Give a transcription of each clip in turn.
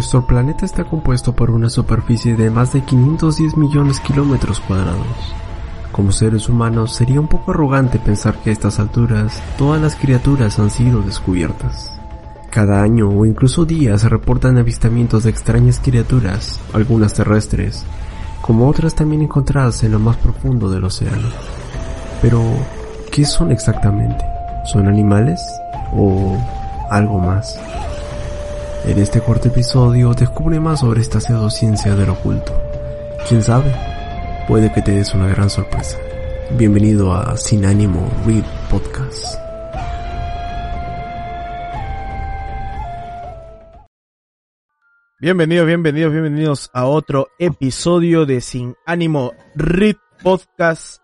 Nuestro planeta está compuesto por una superficie de más de 510 millones de kilómetros cuadrados. Como seres humanos sería un poco arrogante pensar que a estas alturas todas las criaturas han sido descubiertas. Cada año o incluso día se reportan avistamientos de extrañas criaturas, algunas terrestres, como otras también encontradas en lo más profundo del océano. Pero, ¿qué son exactamente? ¿Son animales o algo más? En este corto episodio descubre más sobre esta pseudociencia del oculto. ¿Quién sabe? Puede que te des una gran sorpresa. Bienvenido a Sin Ánimo Read Podcast. Bienvenidos, bienvenidos, bienvenidos a otro episodio de Sin Ánimo Read Podcast.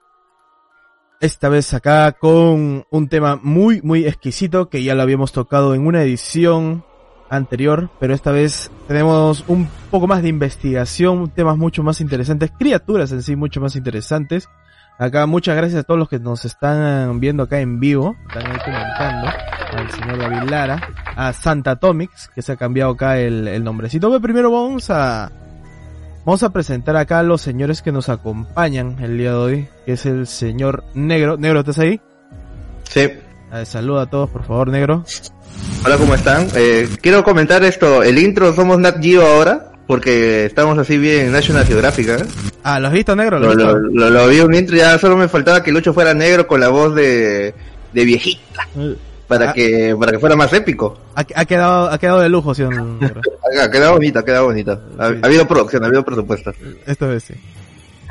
Esta vez acá con un tema muy, muy exquisito que ya lo habíamos tocado en una edición anterior, pero esta vez tenemos un poco más de investigación, temas mucho más interesantes, criaturas en sí mucho más interesantes. Acá muchas gracias a todos los que nos están viendo acá en vivo, están ahí comentando, al señor David Lara, a Santa Atomics, que se ha cambiado acá el, el nombrecito. Pero primero vamos a, vamos a presentar acá a los señores que nos acompañan el día de hoy, que es el señor Negro. Negro, ¿estás ahí? Sí. saluda a todos, por favor, Negro. Hola, ¿cómo están? Eh, quiero comentar esto, el intro somos Nat Geo ahora, porque estamos así bien National Geographic, ¿eh? Ah, ¿lo has visto negro? ¿Lo, lo, lo, lo vi un intro, ya solo me faltaba que Lucho fuera negro con la voz de, de viejita. Para Ah. que, para que fuera más épico. Ha, ha quedado, ha quedado de lujo, ¿sí no? Ha quedado bonita, ha quedado bonita. Ha, Sí. ha habido producción, ha habido presupuesto. Esta vez sí.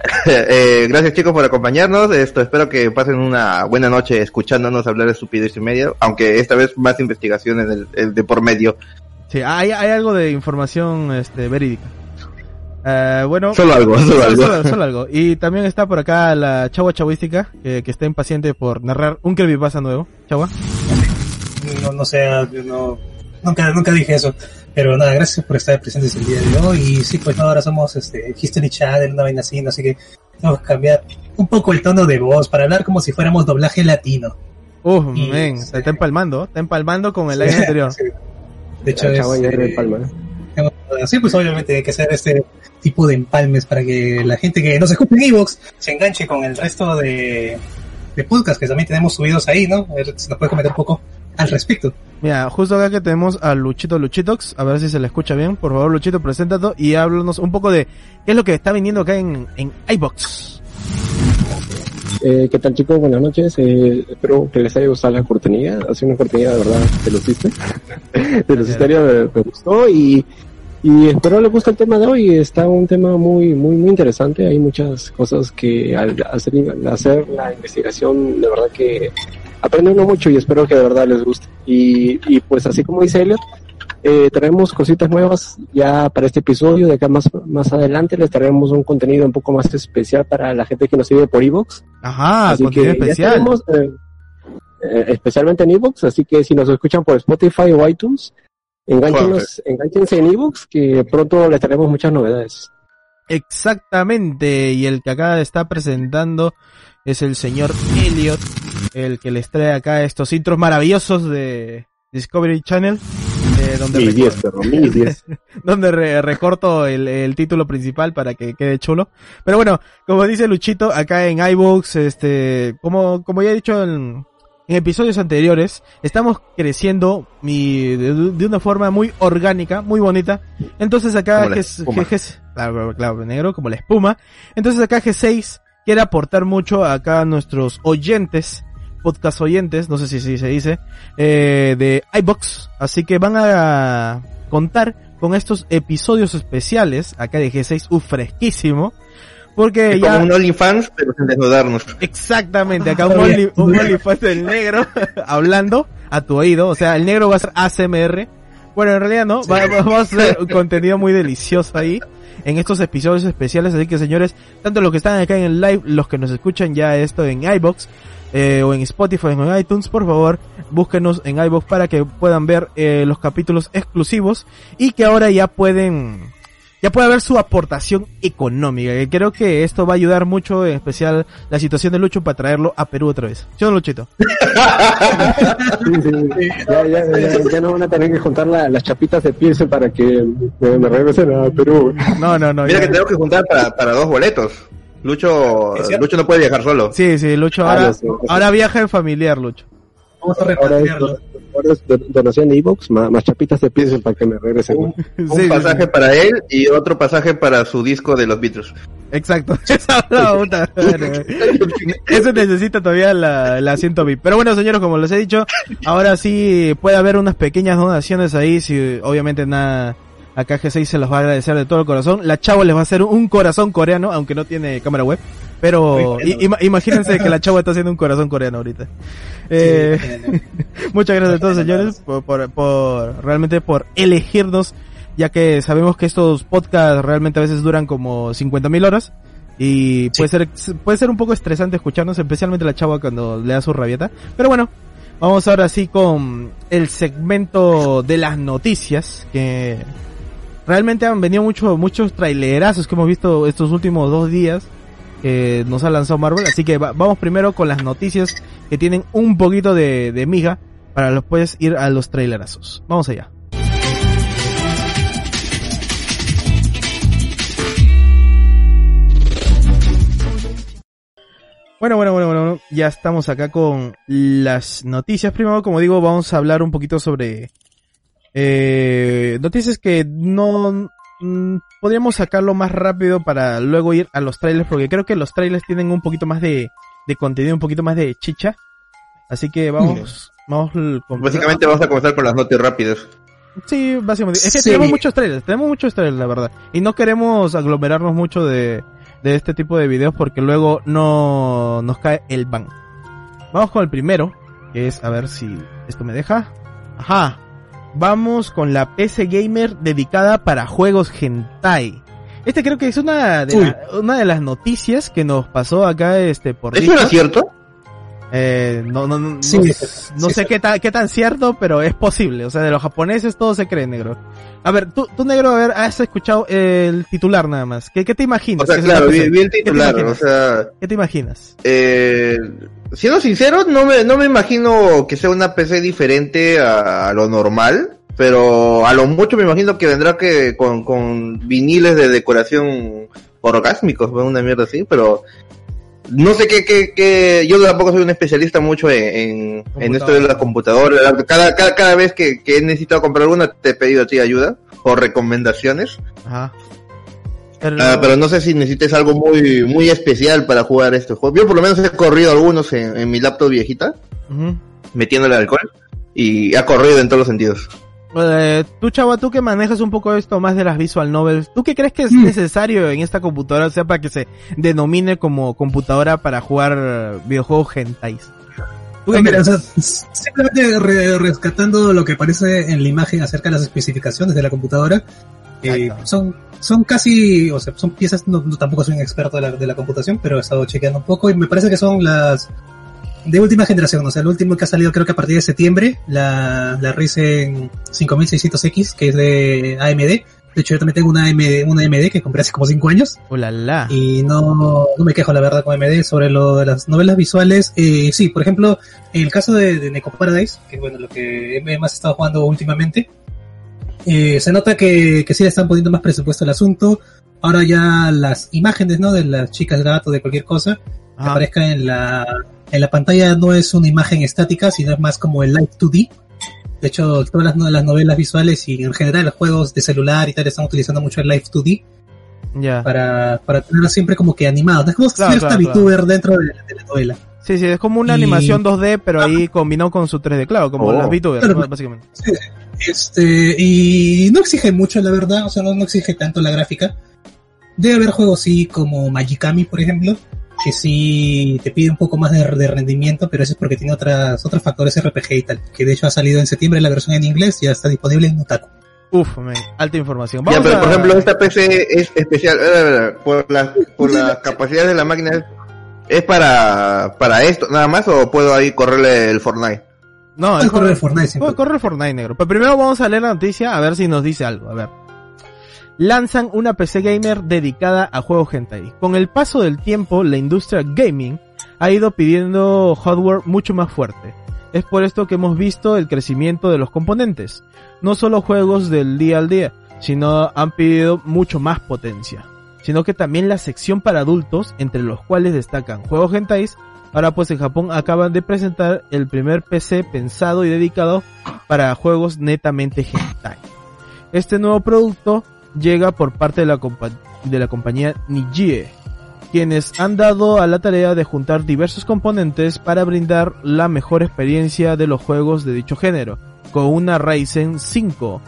Eh, gracias chicos por acompañarnos. Esto espero que pasen una buena noche escuchándonos hablar de estupidez y medio, aunque esta vez más investigación en el, el de por medio. Sí, hay, hay algo de información este, verídica. Eh, bueno, Solo algo, solo algo. Solo, solo algo. Y también está por acá la Chagua Chavística, que, que está impaciente por narrar un creepypasta nuevo. Chagua. no, no sé, yo no, nunca, nunca dije eso. Pero nada, gracias por estar presentes el día de hoy. Y sí, pues no, ahora somos este, History Channel, una vaina así, ¿no? así que tenemos que cambiar un poco el tono de voz para hablar como si fuéramos doblaje latino. Uh, Y- men, se está empalmando, está empalmando con el año anterior. Sí. De hecho, es, eh, sí, pues obviamente hay que hacer este tipo de empalmes para que la gente que nos escucha en Evox se enganche con el resto de, de podcast que también tenemos subidos ahí, ¿no? A ver si nos puede comentar un poco al respecto. Mira, justo acá que tenemos a Luchito Luchitox, a ver si se le escucha bien. Por favor, Luchito, preséntate y háblanos un poco de qué es lo que está viniendo acá en, en iBox. Eh, ¿Qué tal chicos? Buenas noches. Eh, espero que les haya gustado la oportunidad. Ha sido una oportunidad de verdad de los de los historias me, me gustó y, y espero les guste el tema de hoy. Está un tema muy muy muy interesante. Hay muchas cosas que al hacer, al hacer la investigación de verdad que aprende uno mucho y espero que de verdad les guste. Y, y pues así como dice Elliot, eh, traemos cositas nuevas ya para este episodio. De acá más, más adelante les traeremos un contenido un poco más especial para la gente que nos sigue por Evox. Ajá, Así contenido que especial. eh, eh, especialmente en Evox, así que si nos escuchan por Spotify o iTunes, enganchenos, enganchense en Evox, que pronto les traeremos muchas novedades. Exactamente, y el que acá está presentando es el señor Elliot, el que les trae acá estos intros maravillosos de Discovery Channel, eh, donde, Mi recor- 10, perro, mi 10. donde re- recorto el, el título principal para que quede chulo. Pero bueno, como dice Luchito, acá en iBooks, este, como, como ya he dicho en, en episodios anteriores, estamos creciendo mi, de, de una forma muy orgánica, muy bonita. Entonces acá G- claro, claro, negro, como la espuma. Entonces acá G6 quiere aportar mucho acá a nuestros oyentes, podcast oyentes, no sé si, si se dice, eh, de iBox. Así que van a contar con estos episodios especiales acá de G6, u fresquísimo. Porque Es ya... como un OnlyFans, pero sin desnudarnos. Exactamente, acá un, only, un OnlyFans del negro hablando a tu oído, o sea, el negro va a ser ASMR. Bueno, en realidad no, va, va- vamos a hacer un contenido muy delicioso ahí en estos episodios especiales, así que señores, tanto los que están acá en el live, los que nos escuchan ya esto en iBox eh, o en Spotify o en iTunes, por favor, búsquenos en iBox para que puedan ver eh, los capítulos exclusivos y que ahora ya pueden ya puede haber su aportación económica. Que creo que esto va a ayudar mucho, en especial la situación de Lucho para traerlo a Perú otra vez. ¿Sí o no, Luchito? Sí, sí, sí. Ya, ya, ya, ya no van a tener que juntar la- las chapitas de piercing para que me, me regresen a Perú. No, no, no. Mira ya- que tenemos que juntar para, para dos boletos. Lucho. Lucho no puede viajar solo. Sí, sí, Lucho Ah, ahora, ahora viaja en familiar, Lucho. Vamos a do- donación de Evox más, más chapitas de piercing para que me regresen. Un, un Sí, sí, pasaje sí. para él y otro pasaje para su disco de los Beatles. Exacto. La. Eso necesita todavía la, el asiento VIP. Pero bueno, señores, como les he dicho, ahora sí puede haber unas pequeñas donaciones ahí. Si obviamente nada, acá G6 se los va a agradecer de todo el corazón. La chavo les va a hacer un corazón coreano, aunque no tiene cámara web. Pero bueno. imagínense que la chava está haciendo un corazón coreano ahorita. Eh, Sí, Muchas gracias a todos señores por, por, por- realmente por elegirnos, ya que sabemos que estos podcasts realmente a veces duran como 50 mil horas y puede ser puede ser un poco estresante escucharnos, especialmente la chava cuando le da su rabieta. Pero bueno, vamos ahora sí con el segmento de las noticias que realmente han venido muchos muchos trailerazos que hemos visto estos últimos dos días que nos ha lanzado Marvel. Así que va- vamos primero con las noticias que tienen un poquito de, miga para después ir a los trailerazos. Vamos allá. Bueno, bueno, bueno, bueno, bueno, ya estamos acá con las noticias. Primero, como digo, vamos a hablar un poquito sobre eh, noticias que no mm, podríamos sacarlo más rápido para luego ir a los trailers, porque creo que los trailers tienen un poquito más de, de contenido, un poquito más de chicha. Así que vamos, vamos con Básicamente vamos a comenzar con las notas rápidas. Sí, básicamente. Es que Sí. tenemos muchos trailers, tenemos muchos trailers, la verdad. Y no queremos aglomerarnos mucho de, de este tipo de videos porque luego no nos cae el ban. Vamos con el primero, que es, a ver si esto me deja. Ajá. Vamos con la PC Gamer dedicada para juegos hentai. Este creo que es una de, la- una de las noticias que nos pasó acá este por ¿Eso era cierto? Eh, no, no, no, Sí, no, sí, no sí, sé sí. qué tan, qué tan cierto, pero es posible. O sea, de los japoneses todo se cree negro. A ver, tú, tú negro, a ver, has escuchado el titular nada más. ¿Qué, qué te imaginas? O sea, ¿Qué es claro, vi, el ¿Qué te titular, o sea, ¿Qué te imaginas? eh, siendo sincero, no me, no me imagino que sea una PC diferente a, a lo normal, pero a lo mucho me imagino que vendrá que con, con viniles de decoración orgásmicos, una mierda así, pero no sé qué, qué, qué, yo tampoco soy un especialista mucho en, en, en esto de la computadora, cada, cada, cada vez que, que he necesitado comprar alguna te he pedido a ti ayuda o recomendaciones. Ajá. Pero, Ah, pero no sé si necesites algo muy muy especial para jugar este juego. Yo por lo menos he corrido algunos en, en mi laptop viejita, metiéndole alcohol, y ha corrido en todos los sentidos. Eh, tú, chava, tú que manejas un poco esto más de las visual novels, ¿tú qué crees que es Mm. necesario en esta computadora, o sea, para que se denomine como computadora para jugar eh, videojuegos hentais? ¿Tú qué Ah, mira, o sea, simplemente re- rescatando lo que aparece en la imagen acerca de las especificaciones de la computadora, eh, son, son casi, o sea, son piezas, no, no- tampoco soy un experto de la, de la computación, pero he estado chequeando un poco y me parece que son las de última generación, o sea, el último que ha salido creo que a partir de septiembre, la, la Ryzen 5600X, que es de AMD. De hecho, yo también tengo una AMD, una AMD que compré hace como 5 años. Oh, la, la. Y no, no me quejo la verdad con AMD sobre lo de las novelas visuales. Eh, sí, por ejemplo, en el caso de, de Neko Paradise, que es bueno, lo que he más estado jugando últimamente, eh, se nota que, que sí le están poniendo más presupuesto al asunto. Ahora ya las imágenes, ¿no? De las chicas gato, de cualquier cosa, que aparezca en la, en la pantalla no es una imagen estática, sino es más como el Live 2D. De hecho, todas las, las novelas visuales y en general los juegos de celular y tal están utilizando mucho el Live 2D. Ya. para, para tenerlo siempre como que animado. Es como si Claro, fuera claro, VTuber dentro de, de la novela. Sí, sí, es como una Y- animación 2D, pero ahí combinado con su 3D, claro, como Oh. las VTubers, Claro. ¿no? básicamente. Sí, Este, y no exige mucho, la verdad, o sea, no, no exige tanto la gráfica. Debe haber juegos, sí, como Magikami, por ejemplo, que sí te pide un poco más de, de rendimiento, pero eso es porque tiene otras, otros factores RPG y tal, que de hecho ha salido en septiembre la versión en inglés, ya está disponible en Otaku. Uf, man, alta información. Ya, Vamos pero a- por ejemplo, esta PC es especial, eh, por las, por las capacidades de la máquina, ¿es para, para esto nada más o puedo ahí correrle el Fortnite? No, el correr corre, el Fortnite correr Fortnite negro. Pero primero vamos a leer la noticia a ver si nos dice algo. A ver. Lanzan una PC gamer dedicada a juegos hentai. Con el paso del tiempo, la industria gaming ha ido pidiendo hardware mucho más fuerte. Es por esto que hemos visto el crecimiento de los componentes. No solo juegos del día al día, sino han pedido mucho más potencia. Sino que también la sección para adultos, entre los cuales destacan juegos hentais, Ahora pues en Japón acaban de presentar el primer PC pensado y dedicado para juegos netamente hentai. Este nuevo producto llega por parte de la, de la compañía Nijie, quienes han dado a la tarea de juntar diversos componentes para brindar la mejor experiencia de los juegos de dicho género, con una Ryzen 5,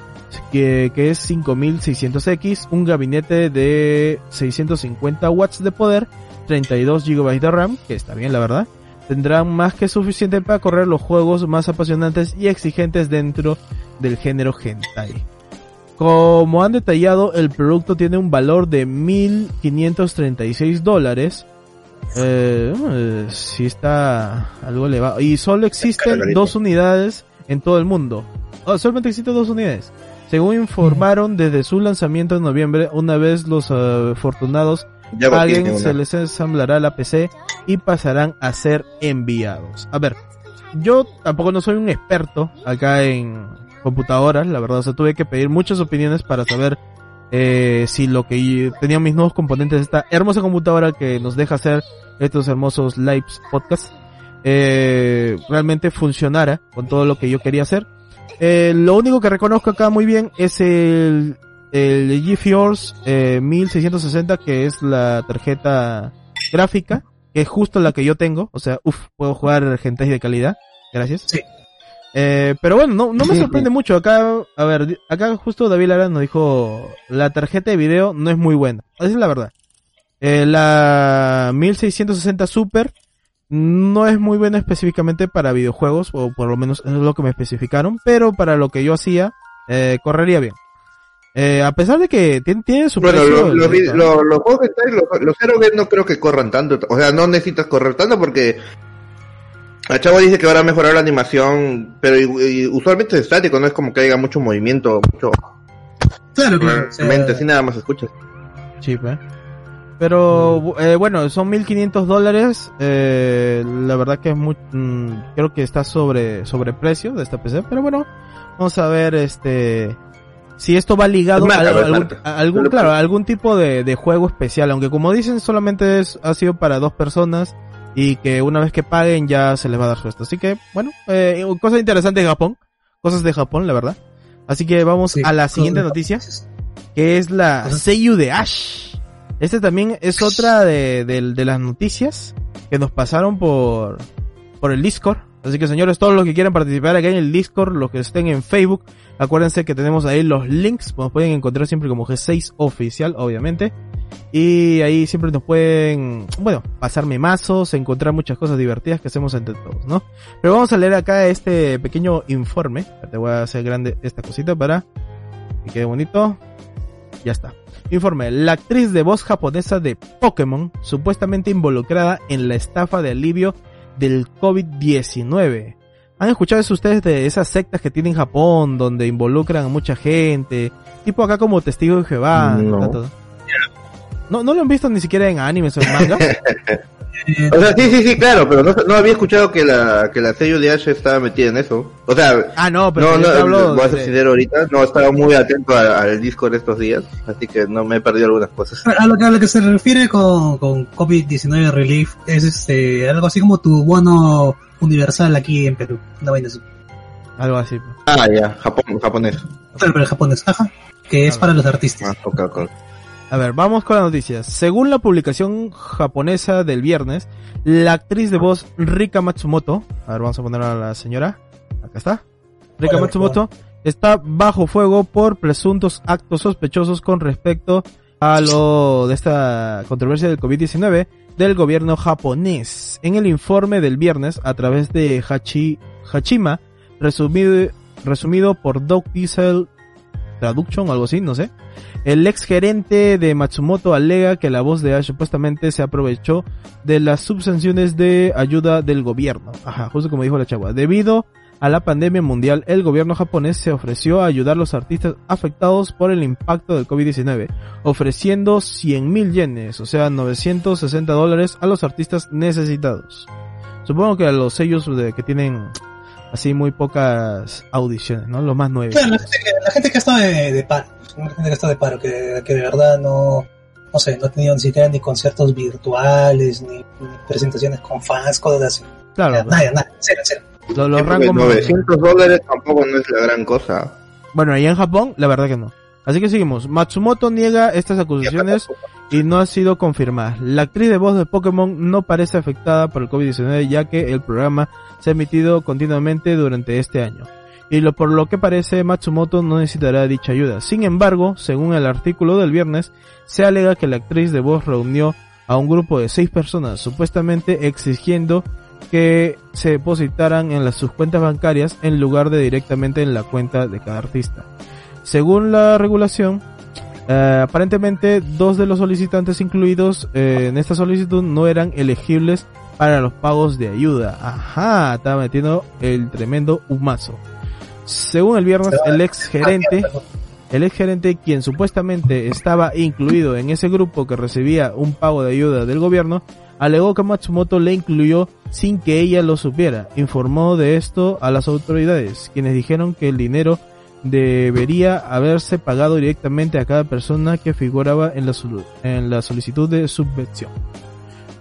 que, que es 5600X, un gabinete de 650 watts de poder, 32 GB de RAM, que está bien la verdad, tendrán más que suficiente para correr los juegos más apasionantes y exigentes dentro del género hentai. Como han detallado, el producto tiene un valor de 1.536 dólares. Eh, eh, sí está algo elevado. Y solo existen dos unidades en todo el mundo. Oh, solamente existen dos unidades. Según informaron desde su lanzamiento en noviembre, una vez los eh, afortunados Ya paguen, se les ensamblará la PC y pasarán a ser enviados. A ver, yo tampoco no soy un experto acá en computadoras, la verdad, o sea, tuve que pedir muchas opiniones para saber eh, si lo que tenían mis nuevos componentes esta hermosa computadora que nos deja hacer estos hermosos lives podcast eh, realmente funcionara con todo lo que yo quería hacer. Eh, lo único que reconozco acá muy bien es el, el GeForce eh, 1660 que es la tarjeta gráfica que es justo la que yo tengo, o sea, uff, puedo jugar hentai de calidad, gracias. Sí. Eh, pero bueno, no, no me sorprende mucho. Acá, a ver, acá justo David Lara nos dijo, la tarjeta de video no es muy buena. Esa es la verdad. Eh, la 1660 Super no es muy buena específicamente para videojuegos, o por lo menos es lo que me especificaron, pero para lo que yo hacía, eh, correría bien. Eh, a pesar de que tiene, tiene su Bueno, precio, los, los, los, los juegos que los, no creo que corran tanto. O sea, no necesitas correr tanto porque el chavo dice que ahora mejorar la animación, pero y- y usualmente es estático, no es como que haya mucho movimiento, mucho. Claro, claro. Realmente, así nada más escuchas. Cheap, ¿eh? Pero eh, bueno, son 1500 dólares. Eh, la verdad que es muy, mm, creo que está sobre sobreprecio de esta PC. Pero bueno, vamos a ver este si esto va ligado marca, a, algún, a claro, a algún tipo de, de juego especial. Aunque como dicen, solamente es, ha sido para dos personas y que una vez que paguen ya se les va a dar su esto. Así que bueno, eh, cosas interesantes de Japón, cosas de Japón, la verdad. Así que vamos sí, a la siguiente noticia que es la. Seiyu de Ash. Este también es otra de, de- de las noticias que nos pasaron por, por el Discord. Así que señores, todos los que quieran participar acá en el Discord, los que estén en Facebook, acuérdense que tenemos ahí los links, nos pueden encontrar siempre como G6 oficial, obviamente. Y ahí siempre nos pueden, bueno, pasar memazos, encontrar muchas cosas divertidas que hacemos entre todos, ¿no? Pero vamos a leer acá este pequeño informe. Te voy a hacer grande esta cosita para que quede bonito. Ya está. Informe. La actriz de voz japonesa de Pokémon, supuestamente involucrada en la estafa de alivio del COVID-19. ¿Han escuchado eso ustedes de esas sectas que tiene en Japón, donde involucran a mucha gente? Tipo acá como testigo de Jehová. No. tanto. No, no lo han visto ni siquiera en animes o en manga. O sea, sí, sí, sí, claro, pero no, no había escuchado que la, que la sello de Ash estaba metida en eso. O sea, ah, no, pero no, no, hablo voy a ser sincero ahorita, no estaba muy atento a- al Discord estos días, así que no me he perdido algunas cosas. A lo, que, a lo que se refiere con, con COVID-19 Relief es este algo así como tu bono universal aquí en Perú. Una vaina así. algo así. pues. Ah, ya, Japón, japonés. Claro, pero el japonés, ajá. Que es Ah. para los artistas. Ah, ok, ok. A ver, vamos con las noticias. Según la publicación japonesa del viernes, la actriz de voz Rika Matsumoto, a ver, vamos a poner a la señora, acá está, Rika Hola, Matsumoto, está bajo fuego por presuntos actos sospechosos con respecto a lo de esta controversia del COVID-19 del gobierno japonés. En el informe del viernes, a través de Hachi, Hachima, resumido, resumido por Doc Diesel Traduction o algo así, no sé. El ex gerente de Matsumoto alega que la voz de Ash supuestamente se aprovechó de las subsanciones de ayuda del gobierno. Ajá, justo como dijo la chava. Debido a la pandemia mundial, el gobierno japonés se ofreció a ayudar a los artistas afectados por el impacto del COVID-19, ofreciendo 100 mil yenes, o sea, 960 dólares a los artistas necesitados. Supongo que a los sellos que tienen así muy pocas audiciones, ¿no? Los más nueve. Claro, la gente que, la gente que ha estado de, de paro, la gente que ha estado de paro, que, que de verdad no, no sé, no ha tenido ni siquiera ni conciertos virtuales, ni, ni presentaciones con fans, cosas así. Claro, Nada, nada, nada, cero, cero. los, los rangos más- 900 dólares tampoco no es la gran cosa. Bueno, allá en Japón, la verdad que no. Así que seguimos. Matsumoto niega estas acusaciones y no ha sido confirmada. La actriz de voz de Pokémon no parece afectada por el COVID-19 ya que el programa se ha emitido continuamente durante este año. Y lo, por lo que parece Matsumoto no necesitará dicha ayuda. Sin embargo, según el artículo del viernes, se alega que la actriz de voz reunió a un grupo de seis personas, supuestamente exigiendo que se depositaran en las, sus cuentas bancarias en lugar de directamente en la cuenta de cada artista. Según la regulación, eh, aparentemente dos de los solicitantes incluidos eh, en esta solicitud no eran elegibles para los pagos de ayuda. Ajá, estaba metiendo el tremendo humazo. Según el viernes, el ex gerente, el ex gerente quien supuestamente estaba incluido en ese grupo que recibía un pago de ayuda del gobierno, alegó que Matsumoto le incluyó sin que ella lo supiera. Informó de esto a las autoridades, quienes dijeron que el dinero debería haberse pagado directamente a cada persona que figuraba en la, en la solicitud de subvención.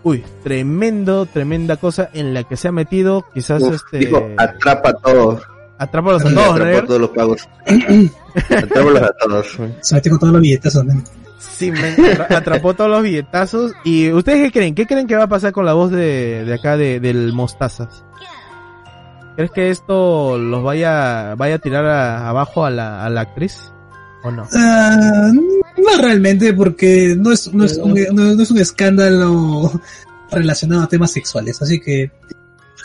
Uy, tremendo, tremenda cosa en la que se ha metido, quizás Uf, este Dijo, atrapa a todos. atrápalos a todos, ¿no, atrapa a todos los pagos. Atrápalos a todos. Se metió con todos los billetes, ¿no? Sí, atra- atrapó todos los billetazos. ¿Y ustedes qué creen? ¿Qué creen que va a pasar con la voz de, de acá de, del Mostazas? ¿Crees que esto los vaya, vaya a tirar a- abajo a la, a la actriz? ¿O no? Ah, no realmente, porque no es, no, es un, no, no es un escándalo relacionado a temas sexuales, así que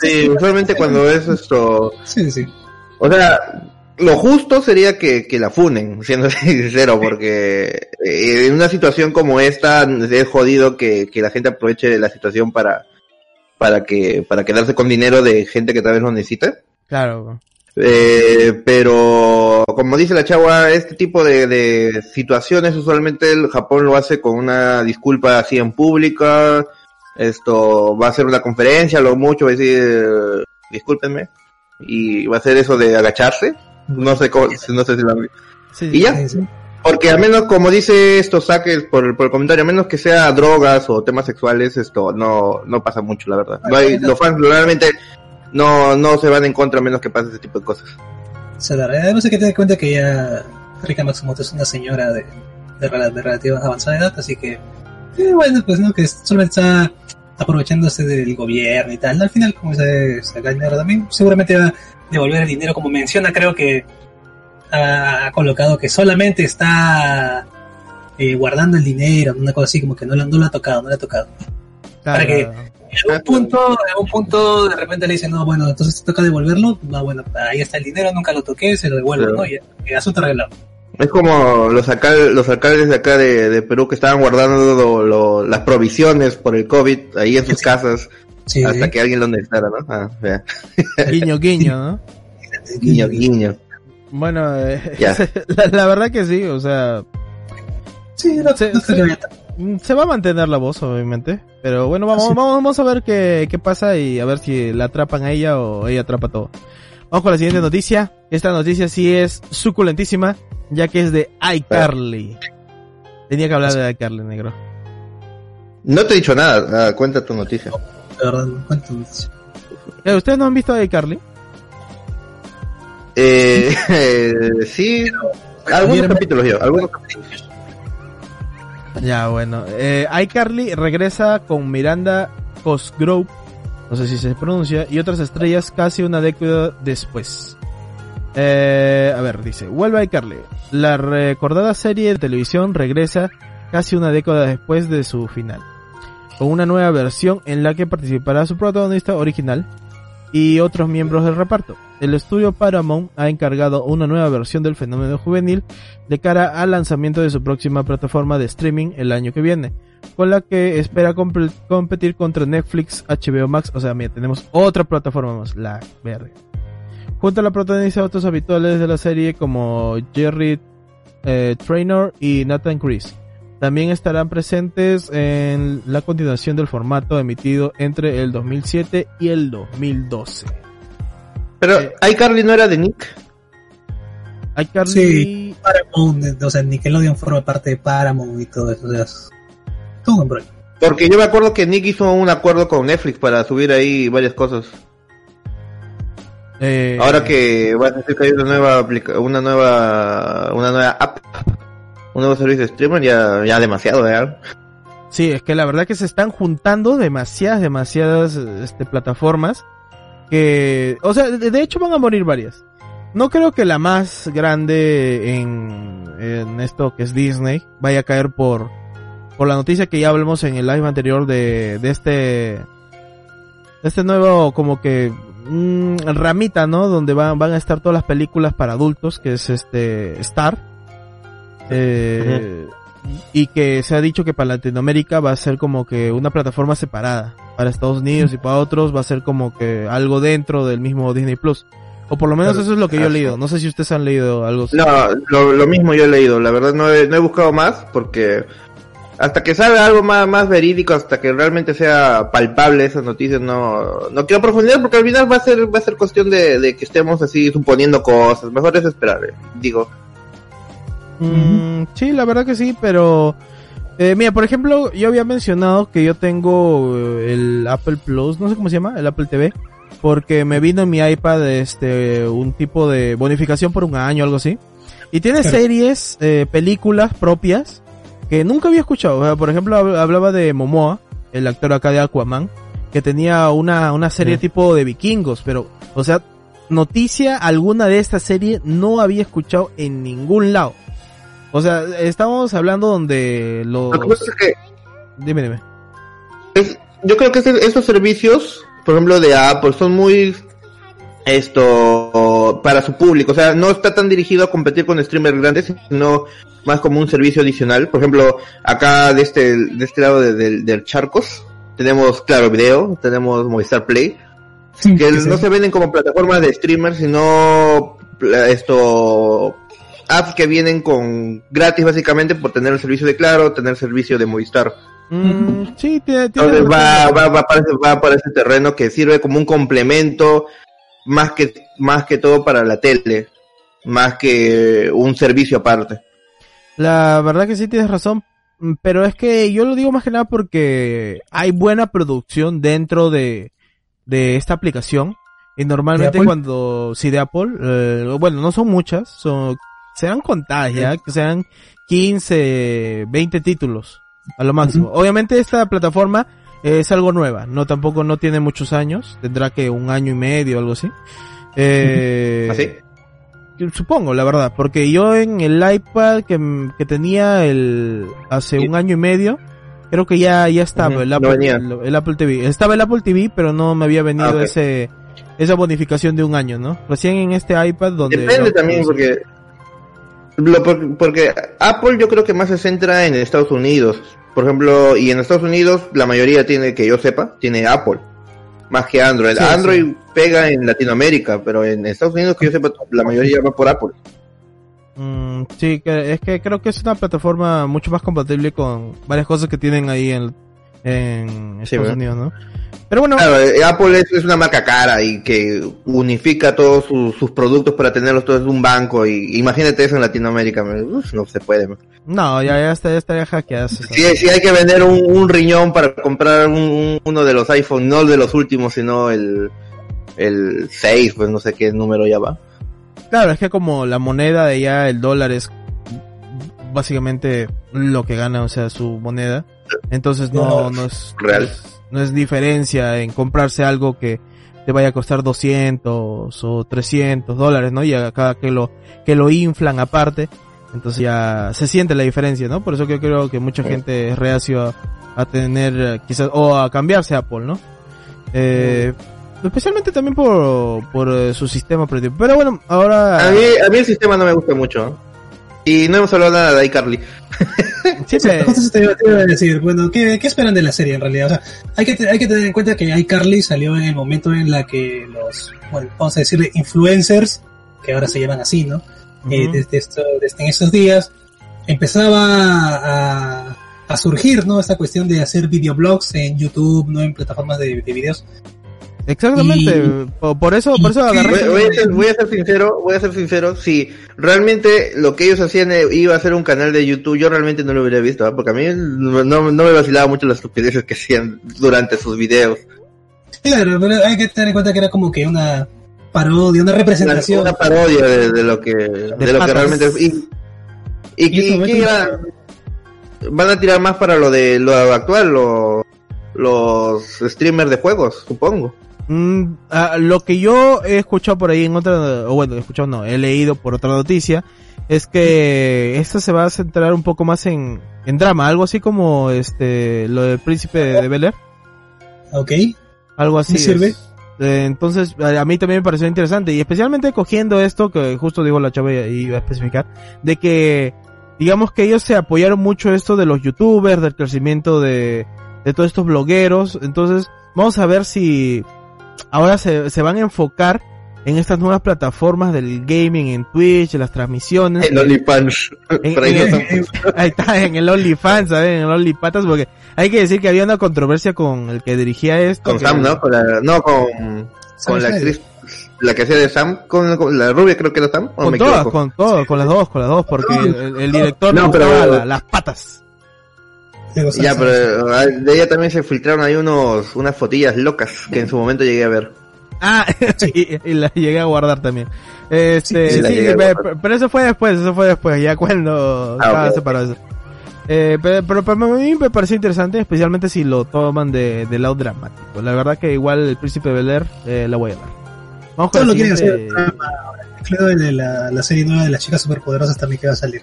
Sí, usualmente cuando es esto, sí, sí. o sea, lo justo sería que, que la funen, siendo sincero, porque eh, en una situación como esta es jodido que, que la gente aproveche la situación para, para que, para quedarse con dinero de gente que tal vez lo necesita. Claro. Eh, pero como dice la chava, este tipo de, de situaciones usualmente el Japón lo hace con una disculpa así en pública. Esto va a ser una conferencia, lo mucho va a decir discúlpenme y va a ser eso de agacharse. No sé cómo, no sé si lo han visto. Sí, Y ya, Sí, porque al menos como dice esto saques por, por el comentario, a menos que sea drogas o temas sexuales, esto no, no pasa mucho, la verdad. No hay, los fans realmente no, no se van en contra a menos que pase ese tipo de cosas. O sea, la verdad, no sé que tener en cuenta que ya Rika Matsumoto es una señora de, de, de relativa avanzada edad, así que, eh, bueno, pues no, que solamente está aprovechándose del gobierno y tal. Al final, como se, se gana dinero también, seguramente va a devolver el dinero, como menciona, creo que ha, colocado que solamente está eh, guardando el dinero, una cosa así, como que no lo, no lo ha tocado, no lo ha tocado. para que- En algún punto, en algún punto, de repente le dicen, no, bueno, entonces te toca devolverlo, no, bueno, ahí está el dinero, nunca lo toqué, se lo devuelvo, Claro. ¿no? Y, y asunto arreglado. Es como los, alcal- los alcaldes de acá de, de Perú que estaban guardando lo- lo- las provisiones por el COVID ahí en sus Sí. casas Sí, hasta sí. que alguien lo necesitara, ¿no? Ah, vea. Guiño, guiño, ¿no? Guiño, guiño. Bueno, eh, Ya. la, la verdad que sí, o sea, Sí, no, Sí, no sí. creo mm, se va a mantener la voz, obviamente. Pero bueno, vamos, Sí. vamos, vamos a ver qué, qué pasa y a ver si la atrapan a ella o ella atrapa todo. Vamos con la siguiente noticia. Esta noticia sí es suculentísima, ya que es de iCarly. Tenía que hablar de iCarly, negro. No te he dicho nada, cuenta tu noticia. de verdad. Eh, ¿Ustedes no han visto a iCarly? Eh, eh, sí, algunos capítulos yo, algunos capítulos. Ya, bueno. Eh, iCarly regresa con Miranda Cosgrove, no sé si se pronuncia, y otras estrellas casi una década después. Eh, a ver, dice, vuelve iCarly. La recordada serie de televisión regresa casi una década después de su final, con una nueva versión en la que participará su protagonista original y otros miembros del reparto. El estudio Paramount ha encargado una nueva versión del fenómeno juvenil de cara al lanzamiento de su próxima plataforma de streaming el año que viene, con la que espera comp- competir contra Netflix, HBO Max, o sea, mira, tenemos otra plataforma más, la verde. Junto a la protagonista de otros habituales de la serie como Jerry eh, y Nathan Chris. También estarán presentes en la continuación del formato emitido entre el 2007 y el 2012. Pero Eh. iCarly no era de Nick. iCarly... Sí. Paramount, o sea, Nickelodeon forma parte de Paramount y todo eso, o sea, es todo un. Porque yo me acuerdo que Nick hizo un acuerdo con Netflix para subir ahí varias cosas. eh, Ahora que va a decir que hay una nueva una nueva una nueva app, un nuevo servicio de streaming, ya, ya demasiado, ¿eh? Sí, es que la verdad que se están juntando demasiadas, demasiadas este, plataformas que, o sea, de, hecho van a morir varias. No creo que la más grande en, en esto que es Disney vaya a caer por, por la noticia que ya hablamos en el live anterior de, de este, de este nuevo como que mm, ramita, ¿no? Donde van, van a estar todas las películas para adultos, que es este Star. Eh, y que se ha dicho que para Latinoamérica va a ser como que una plataforma separada. Para Estados Unidos y para otros va a ser como que algo dentro del mismo Disney Plus. O por lo menos eso es lo que yo he leído. No sé si ustedes han leído algo. No, lo, lo mismo yo he leído, la verdad no he, no he buscado más porque hasta que salga algo más, más verídico, hasta que realmente sea palpable esas noticias, no, no quiero profundizar porque al final va a ser, va a ser cuestión de, de que estemos así suponiendo cosas, mejor es esperar, Mm, sí, la verdad que sí, pero... Eh, mira, por ejemplo, yo había mencionado que yo tengo eh, el Apple Plus, no sé cómo se llama, el Apple TV, porque me vino en mi iPad este un tipo de bonificación por un año, algo así. Y tiene Claro. series, eh, películas propias que nunca había escuchado. O sea, por ejemplo, hab- hablaba de Momoa, el actor acá de Aquaman, que tenía una, una serie Sí. tipo de vikingos, pero, o sea, noticia alguna de esta serie no había escuchado en ningún lado. O sea, estamos hablando donde los... Lo que pasa es que Dime, dime. es- yo creo que este- estos servicios, por ejemplo de Apple, son muy esto para su público, o sea, no está tan dirigido a competir con streamers grandes, sino más como un servicio adicional. Por ejemplo, acá de este de este lado de- del- del Charcos tenemos Claro Video, tenemos Movistar Play, que no se venden como plataformas de streamers, sino pla- esto apps que vienen con gratis básicamente por tener el servicio de Claro, tener el servicio de Movistar. Mm, sí, tiene, tiene Entonces va, va, va, para ese, va para ese terreno que sirve como un complemento más que, más que todo para la tele, más que un servicio aparte. La verdad que sí tienes razón, pero es que yo lo digo más que nada porque hay buena producción dentro de, de esta aplicación. Y normalmente Apple? cuando, sí, de Apple, eh, bueno, no son muchas, son, serán contadas ya, que sean 15, 20 títulos, a lo máximo. Obviamente esta plataforma es algo nueva, no tampoco no tiene muchos años, tendrá que un año y medio, algo así. Eh, ¿Así? Supongo, la verdad, porque yo en el iPad que, que tenía el hace un año y medio, creo que ya ya estaba el, Apple, el, el Apple TV. Estaba el Apple TV, pero no me había venido Ah, ese esa bonificación de un año, ¿no? Recién en este iPad donde Depende también porque, lo, por- porque Apple yo creo que más se centra en Estados Unidos. Por ejemplo, y en Estados Unidos la mayoría tiene, que yo sepa, tiene Apple. Más que Android. Sí, Android pega en Latinoamérica, pero en Estados Unidos que yo sepa, la mayoría va por Apple. Mm, sí, que, es que creo que es una plataforma mucho más compatible con varias cosas que tienen ahí en, en Sí, Estados ¿verdad? Unidos, ¿no? Pero bueno, Claro, eh, Apple es, es una marca cara y que unifica todos sus, sus productos para tenerlos todos en un banco. Y imagínate eso en Latinoamérica, uf, no se puede. man. no, ya, ya, está, ya estaría hackeada. esa- Si, si hay que vender un, un riñón para comprar un- un- uno de los iPhone, no de los últimos, sino el, el 6, pues no sé qué número ya va. Claro, es que como la moneda de allá, el dólar es básicamente lo que gana, o sea, su moneda. Entonces no, no es, Real. no es, no es diferencia en comprarse algo que te vaya a costar 200 o 300 dólares, ¿no? Y acá que lo, que lo inflan aparte. Entonces ya se siente la diferencia, ¿no? Por eso que yo creo que mucha gente es reacio a, a tener, eh, quizás, o a cambiarse a Apple, ¿no? Eh, especialmente también por, por eh, su sistema operativo. Pero bueno, ahora... A mí, a mí el sistema no me gusta mucho. Y no hemos hablado nada de iCarly. Sí, Sí, pe- justo eso te iba, te iba a decir, bueno, ¿qué, ¿qué esperan de la serie en realidad? O sea, hay que, hay que tener en cuenta que iCarly salió en el momento en la que los, bueno, vamos a decirle influencers, que ahora se llaman así, ¿no? Eh, Ujú. desde, esto, desde en esos días empezaba a, a surgir, ¿no? Esta cuestión de hacer videoblogs en YouTube, ¿no? En plataformas de, de videos. Exactamente, Y- por, por eso, por eso agarré... Voy, voy a ser, voy a ser sincero, voy a ser sincero, si realmente lo que ellos hacían eh, iba a ser un canal de YouTube, yo realmente no lo hubiera visto, ¿ah? porque a mí no, no me vacilaba mucho las estupideces que hacían durante sus videos. Claro, pero hay que tener en cuenta que era como que una parodia, una Una, representación. una parodia de, de lo que, de, lo que realmente es. Y, y, Y y- un- van, van a tirar más para lo de lo actual, lo- los streamers de juegos, supongo. Mm, lo que yo he escuchado por ahí en otra, o bueno, he escuchado no, he leído por otra noticia, es que esto se va a centrar un poco más en, en drama, algo así como este, lo del príncipe de, de Bel Air, Ok. algo así. ¿Me sirve? es. Eh, entonces, a a mí también me pareció interesante, y especialmente cogiendo esto, que justo digo la chava y iba a especificar, de que, digamos que ellos se apoyaron mucho esto de los youtubers, del crecimiento de, de todos estos blogueros, entonces, vamos a ver si ahora se, se van a enfocar en estas nuevas plataformas del gaming en Twitch, en las transmisiones. El OnlyFans. En- ahí en- no en- están- ahí está, en el OnlyFans, ¿sabes? En el OnlyPatas, porque hay que decir que había una controversia con el que dirigía esto. con Sam, ¿no? Con la, no, con, con la actriz, la que hacía de Sam, con, con la rubia creo que era Sam, o Con me todas, equivoco? con todas, con las dos, con las dos, porque el, el director No, no, pero- la- las patas. Ya, pero ah, de ella también se filtraron ahí unos, unas fotillas locas que en su momento llegué a ver. Ah, y, y la llegué a guardar también. Este, Sí, sí, la llegué a pe- guardar. pe- pero eso fue después, eso fue después, ya cuando Ah, estaba ok. separado eso. Eh, pe- pero, para mí me pareció interesante, especialmente si lo toman de, del lado dramático. La verdad que igual el príncipe Bel Air eh, la voy a ver. Vamos con Todo lo quieren hacer drama. Creo el de la, la serie nueva de las chicas superpoderosas también que va a salir.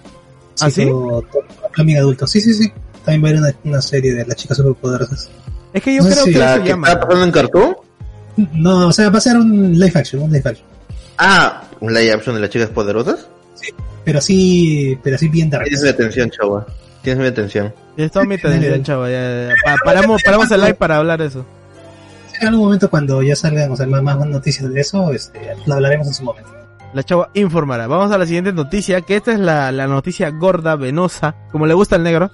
¿Ah, sí? todo- todo Plumbing adulto. Sí, sí, sí. También va a haber una, una serie de las chicas superpoderosas. Es que yo No creo si que La eso que llama. está pasando en Cartoon. No, o sea, va a ser un live action, un live action. Ah, un live action de las chicas poderosas. Pero así, pero así bien dark. Tienes mi atención, chava. Tienes mi atención. Es toda mi atención, chava. ya, ya. Pa- paramos, paramos el live para hablar de eso. En algún momento cuando ya salgan o sea, más, más noticias de eso, este, lo hablaremos en su momento. La chava informará. Vamos a la siguiente noticia, que esta es la, la noticia gorda, venosa, como le gusta al negro,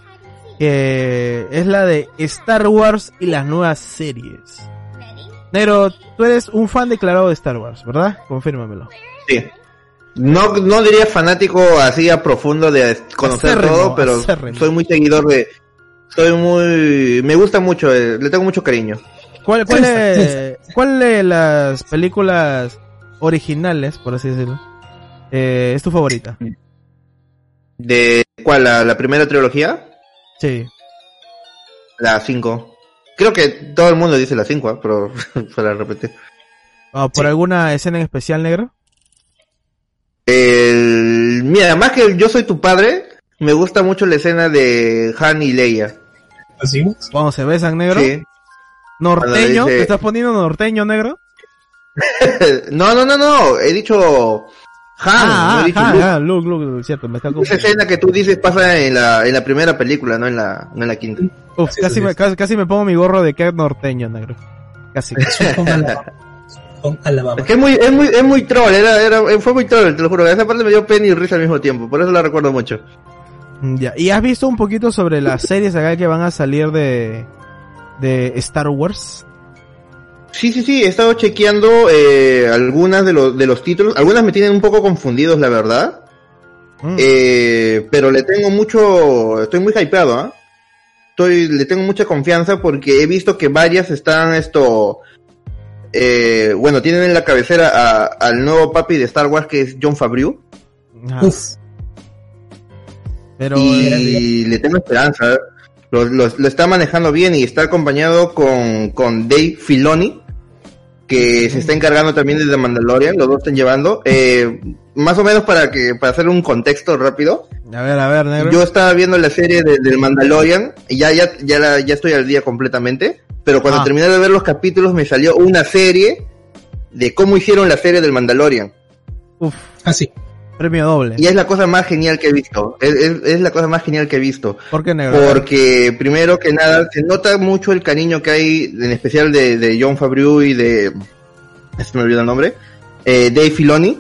que es la de Star Wars y las nuevas series. Negro, tú eres un fan declarado de Star Wars, ¿verdad? Confírmamelo. Sí. No, no diría fanático así a profundo de conocer Acérrimo, todo, pero acérrimo. soy muy seguidor de... Soy muy... Me gusta mucho, eh, le tengo mucho cariño. ¿Cuál, es, cuál de las películas originales, por así decirlo, eh, es tu favorita? ¿De cuál? ¿La, la primera trilogía? Sí. La 5. Creo que todo el mundo dice la 5, pero para repetir. Ah, ¿Por Sí. alguna escena en especial, negro? El... Mira, más que yo soy tu padre, me gusta mucho la escena de Han y Leia. ¿Lo seguimos? Cuando se besan, negro. Sí. ¿Norteño? Dice- ¿Te estás poniendo norteño, negro? no, no, no, no, he dicho Han, ah, no ah, Luke. ah, Luke, Luke, cierto, me está Esa escena que tú dices pasa en la, en la primera película, no en la, no en la quinta. Uf, Sí, casi, me, casi, casi me pongo mi gorro de que norteño, negro. Casi. Con Alabama. Con Alabama. Es que es muy, es muy, es muy troll, era, era, fue muy troll, te lo juro. Esa parte me dio pena y risa al mismo tiempo, por eso la recuerdo mucho. Mm, ya. ¿Y has visto un poquito sobre las series acá que van a salir de, de Star Wars? Sí, sí, sí, he estado chequeando eh, algunas de los, de los títulos. Algunas me tienen un poco confundidos, la verdad. Mm. Eh, pero le tengo mucho, estoy muy hypeado, ¿ah? Estoy, le tengo mucha confianza porque he visto que varias están esto, eh, bueno, tienen en la cabecera a- al nuevo papi de Star Wars que es John Favreau. Uf. Pero y le tengo esperanza. ¿eh? Lo, lo- lo está manejando bien y está acompañado con, con Dave Filoni, que se está encargando también de The Mandalorian, los dos están llevando. Eh, más o menos para que para hacer un contexto rápido, a ver, a ver, negro. yo estaba viendo la serie de, del Mandalorian y ya ya ya, la- ya estoy al día completamente, pero cuando Ah. terminé de ver los capítulos me salió una serie de cómo hicieron la serie del Mandalorian. Uf, Ah, sí. Premio doble. Y es la cosa más genial que he visto. Es, es- es la cosa más genial que he visto. ¿Por qué negro? Porque primero que nada se nota mucho el cariño que hay, en especial de, de John Favreau y de, se me olvidó el nombre, eh, Dave Filoni,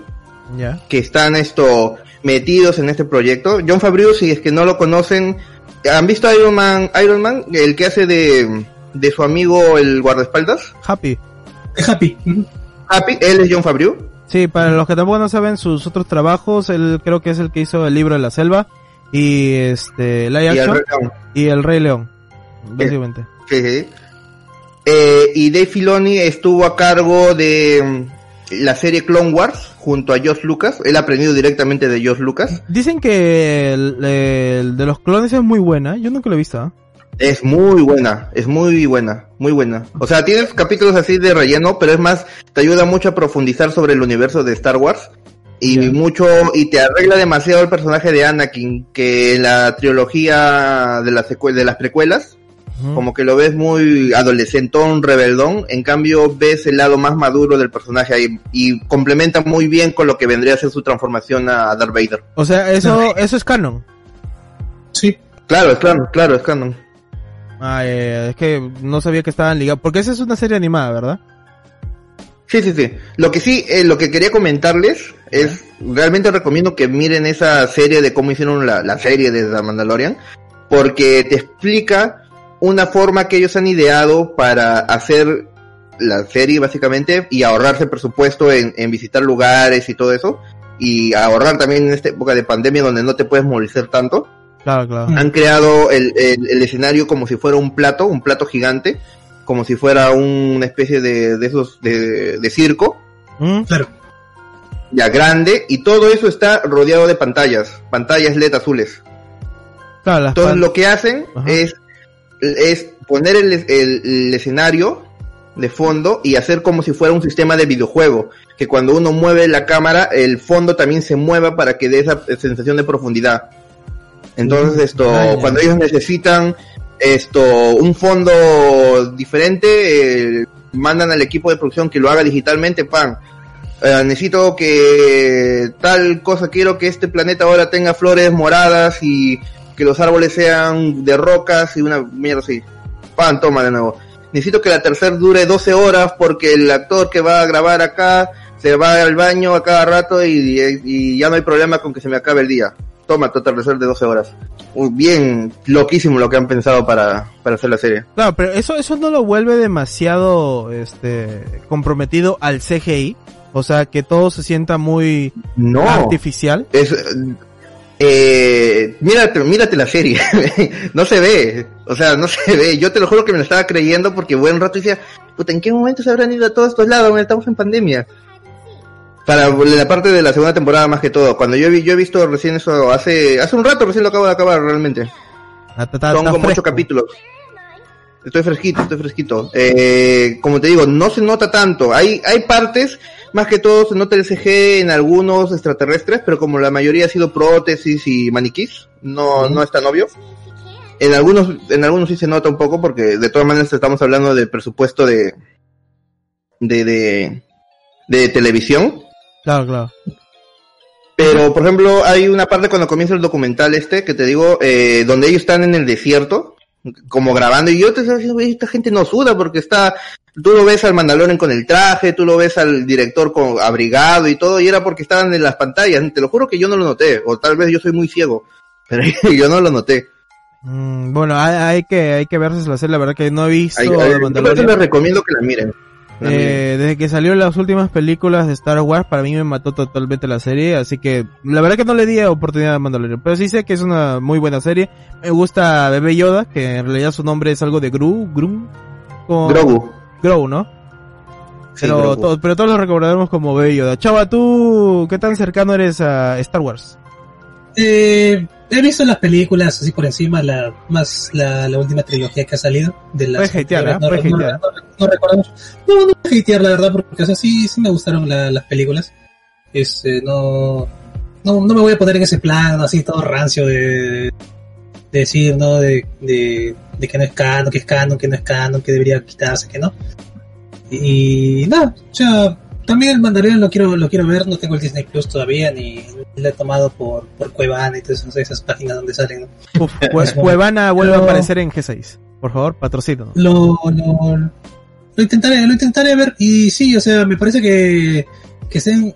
Ya. que están esto metidos en este proyecto. John Favreau, si es que no lo conocen, ¿han visto Iron Man, Iron Man, el que hace de, de su amigo el guardaespaldas? Happy. Happy. Happy, él es John Favreau. Sí, para los que tampoco no saben sus otros trabajos, él creo que es el que hizo el libro de la selva y este Live Y el Action Red Dawn. y el Rey León, básicamente. Sí, sí. Eh, y Dave Filoni estuvo a cargo de mm, la serie Clone Wars junto a Josh Lucas. Él ha aprendido directamente de Josh Lucas. Dicen que el, el de los clones es muy buena, yo nunca lo he visto. ¿ah? Es muy buena, es muy buena, muy buena. O sea, tienes capítulos así de relleno, pero es más, te ayuda mucho a profundizar sobre el universo de Star Wars. Y mucho, y te arregla demasiado el personaje de Anakin, que en la trilogía de las, secue- de las precuelas, como que lo ves muy adolescentón, rebeldón, en cambio ves el lado más maduro del personaje ahí y complementa muy bien con lo que vendría a ser su transformación a Darth Vader. O sea, eso eso es canon. Sí. Claro, es claro, claro, es canon. Ah, eh, es que no sabía que estaban ligados, porque esa es una serie animada, ¿verdad? Sí, sí, sí. Lo que sí, eh, lo que quería comentarles es, realmente recomiendo que miren esa serie de cómo hicieron la, la serie de The Mandalorian, porque te explica una forma que ellos han ideado para hacer la serie básicamente y ahorrarse presupuesto en, en visitar lugares y todo eso, y ahorrar también en esta época de pandemia donde no te puedes movilizar tanto. Claro, claro. Han creado el, el, el escenario como si fuera un plato, un plato gigante, como si fuera una especie de, de esos de, de circo, ¿Mm? Claro. ya grande, y todo eso está rodeado de pantallas, pantallas LED azules. Claro, las Entonces pan- lo que hacen Ajá. es, es poner el, el- el escenario de fondo y hacer como si fuera un sistema de videojuego, que cuando uno mueve la cámara, el fondo también se mueva para que dé esa sensación de profundidad. Entonces esto, Ah, ya. cuando ellos necesitan esto, un fondo diferente, eh, mandan al equipo de producción que lo haga digitalmente, pan. Eh, necesito que tal cosa, quiero que este planeta ahora tenga flores moradas y que los árboles sean de rocas y una mierda así. Pan, toma de nuevo. Necesito que la tercera dure 12 horas porque el actor que va a grabar acá se va al baño a cada rato y, y ya no hay problema con que se me acabe el día. Toma, tu atardecer de 12 horas. Bien loquísimo lo que han pensado para, para hacer la serie. Claro, pero eso, eso no lo vuelve demasiado este comprometido al CGI. O sea, que todo se sienta muy No. artificial. Es, eh, mírate, mírate la serie. no se ve. O sea, no se ve. Yo te lo juro que me lo estaba creyendo porque buen rato decía, puta, ¿en qué momento se habrán ido a todos estos lados? Estamos en pandemia. Para la parte de la segunda temporada más que todo. Cuando yo vi, yo he visto recién eso hace, hace un rato recién lo acabo de acabar realmente. Ah, Son como ocho capítulos. Estoy fresquito, estoy fresquito. Eh, como te digo, no se nota tanto. Hay, hay partes, más que todo se nota el CG en algunos extraterrestres, pero como la mayoría ha sido prótesis y maniquís, no, no es tan obvio. En algunos, en algunos sí se nota un poco, porque de todas maneras estamos hablando del presupuesto de, de, de, de televisión. Claro, claro. Pero, por ejemplo, hay una parte cuando comienza el documental este, que te digo, eh, donde ellos están en el desierto, como grabando, y yo te estaba diciendo, "Oye, esta gente no suda porque está, tú lo ves al Mandalorian con el traje, tú lo ves al director con abrigado y todo, y era porque estaban en las pantallas, te lo juro que yo no lo noté, o tal vez yo soy muy ciego, pero yo no lo noté. Mm, bueno, hay, hay que hay que verse la serie, la verdad que no he visto The ahí- yo les recomiendo que la miren. Eh, desde que salió las últimas películas de Star Wars, para mí me mató totalmente la serie, así que la verdad que no le di oportunidad a Mandalorian, pero sí sé que es una muy buena serie. Me gusta Bebé Yoda, que en realidad su nombre es algo de Gru, Grum, como- Grogu. Grogu, ¿no? Sí, Pero, Grogu. to- pero todos lo recordaremos como Bebé Yoda. Chava, ¿tú qué tan cercano eres a Star Wars? Eh, he visto las películas así por encima, la más la, la última trilogía que ha salido de las Puedes hatear, ¿ah? no, Puedes no- hatear. no- no recuerdo mucho. No, no voy a hatear la verdad, porque o sea, sí, sí me gustaron la- las películas. Este, no, no, no me voy a poner en ese plan así todo rancio de, de decir, ¿no? De, de, de que no es canon, que es canon, que no es canon, que debería quitarse, que no. Y nada, o sea, también el Mandalorian lo quiero, lo quiero ver, no tengo el Disney Plus todavía, ni lo he tomado por, por Cuevana y todas esas, esas páginas donde salen. ¿no? Uf, Cue- Cuevana vuelve a aparecer en G6. Por favor, patrocínanos. Lo, lo, lo intentaré, lo intentaré ver, y sí, o sea, me parece que, que estén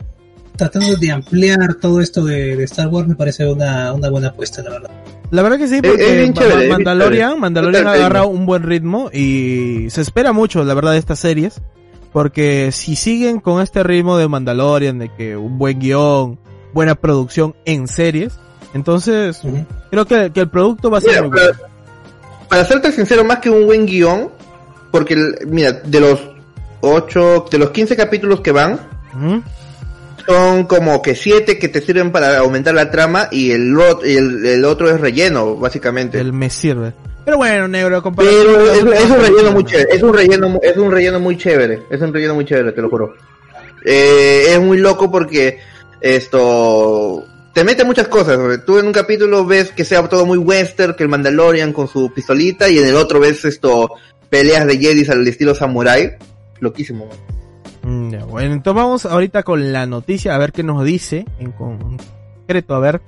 tratando de ampliar todo esto de, de Star Wars, me parece una, una buena apuesta, la verdad. La verdad que sí, Es- porque chévere, bien Mandalorian, chévere. Mandalorian agarra un buen ritmo y se espera mucho, la verdad, de estas series. Porque si siguen con este ritmo de Mandalorian, de que un buen guion, buena producción en series, entonces Ujú. creo que, que el producto va a ser Mira, muy bueno. para, para serte sincero, más que un buen guion, porque, el- mira, de los 8, de los 15 capítulos que van, Ujú. son como que 7 que te sirven para aumentar la trama y el, el, el otro es relleno, básicamente. El me sirve. Pero bueno, negro, comparado Pero es, es un relleno muy chévere, es un relleno, es un relleno muy chévere, es un relleno muy chévere, te lo juro. Eh, es muy loco porque esto te mete muchas cosas. Tú en un capítulo ves que sea todo muy western, que el Mandalorian con su pistolita y en el otro ves esto peleas de Jedis al estilo samurai. Loquísimo. man. Mm, bueno, entonces vamos ahorita con la noticia, a ver qué nos dice en concreto. A ver,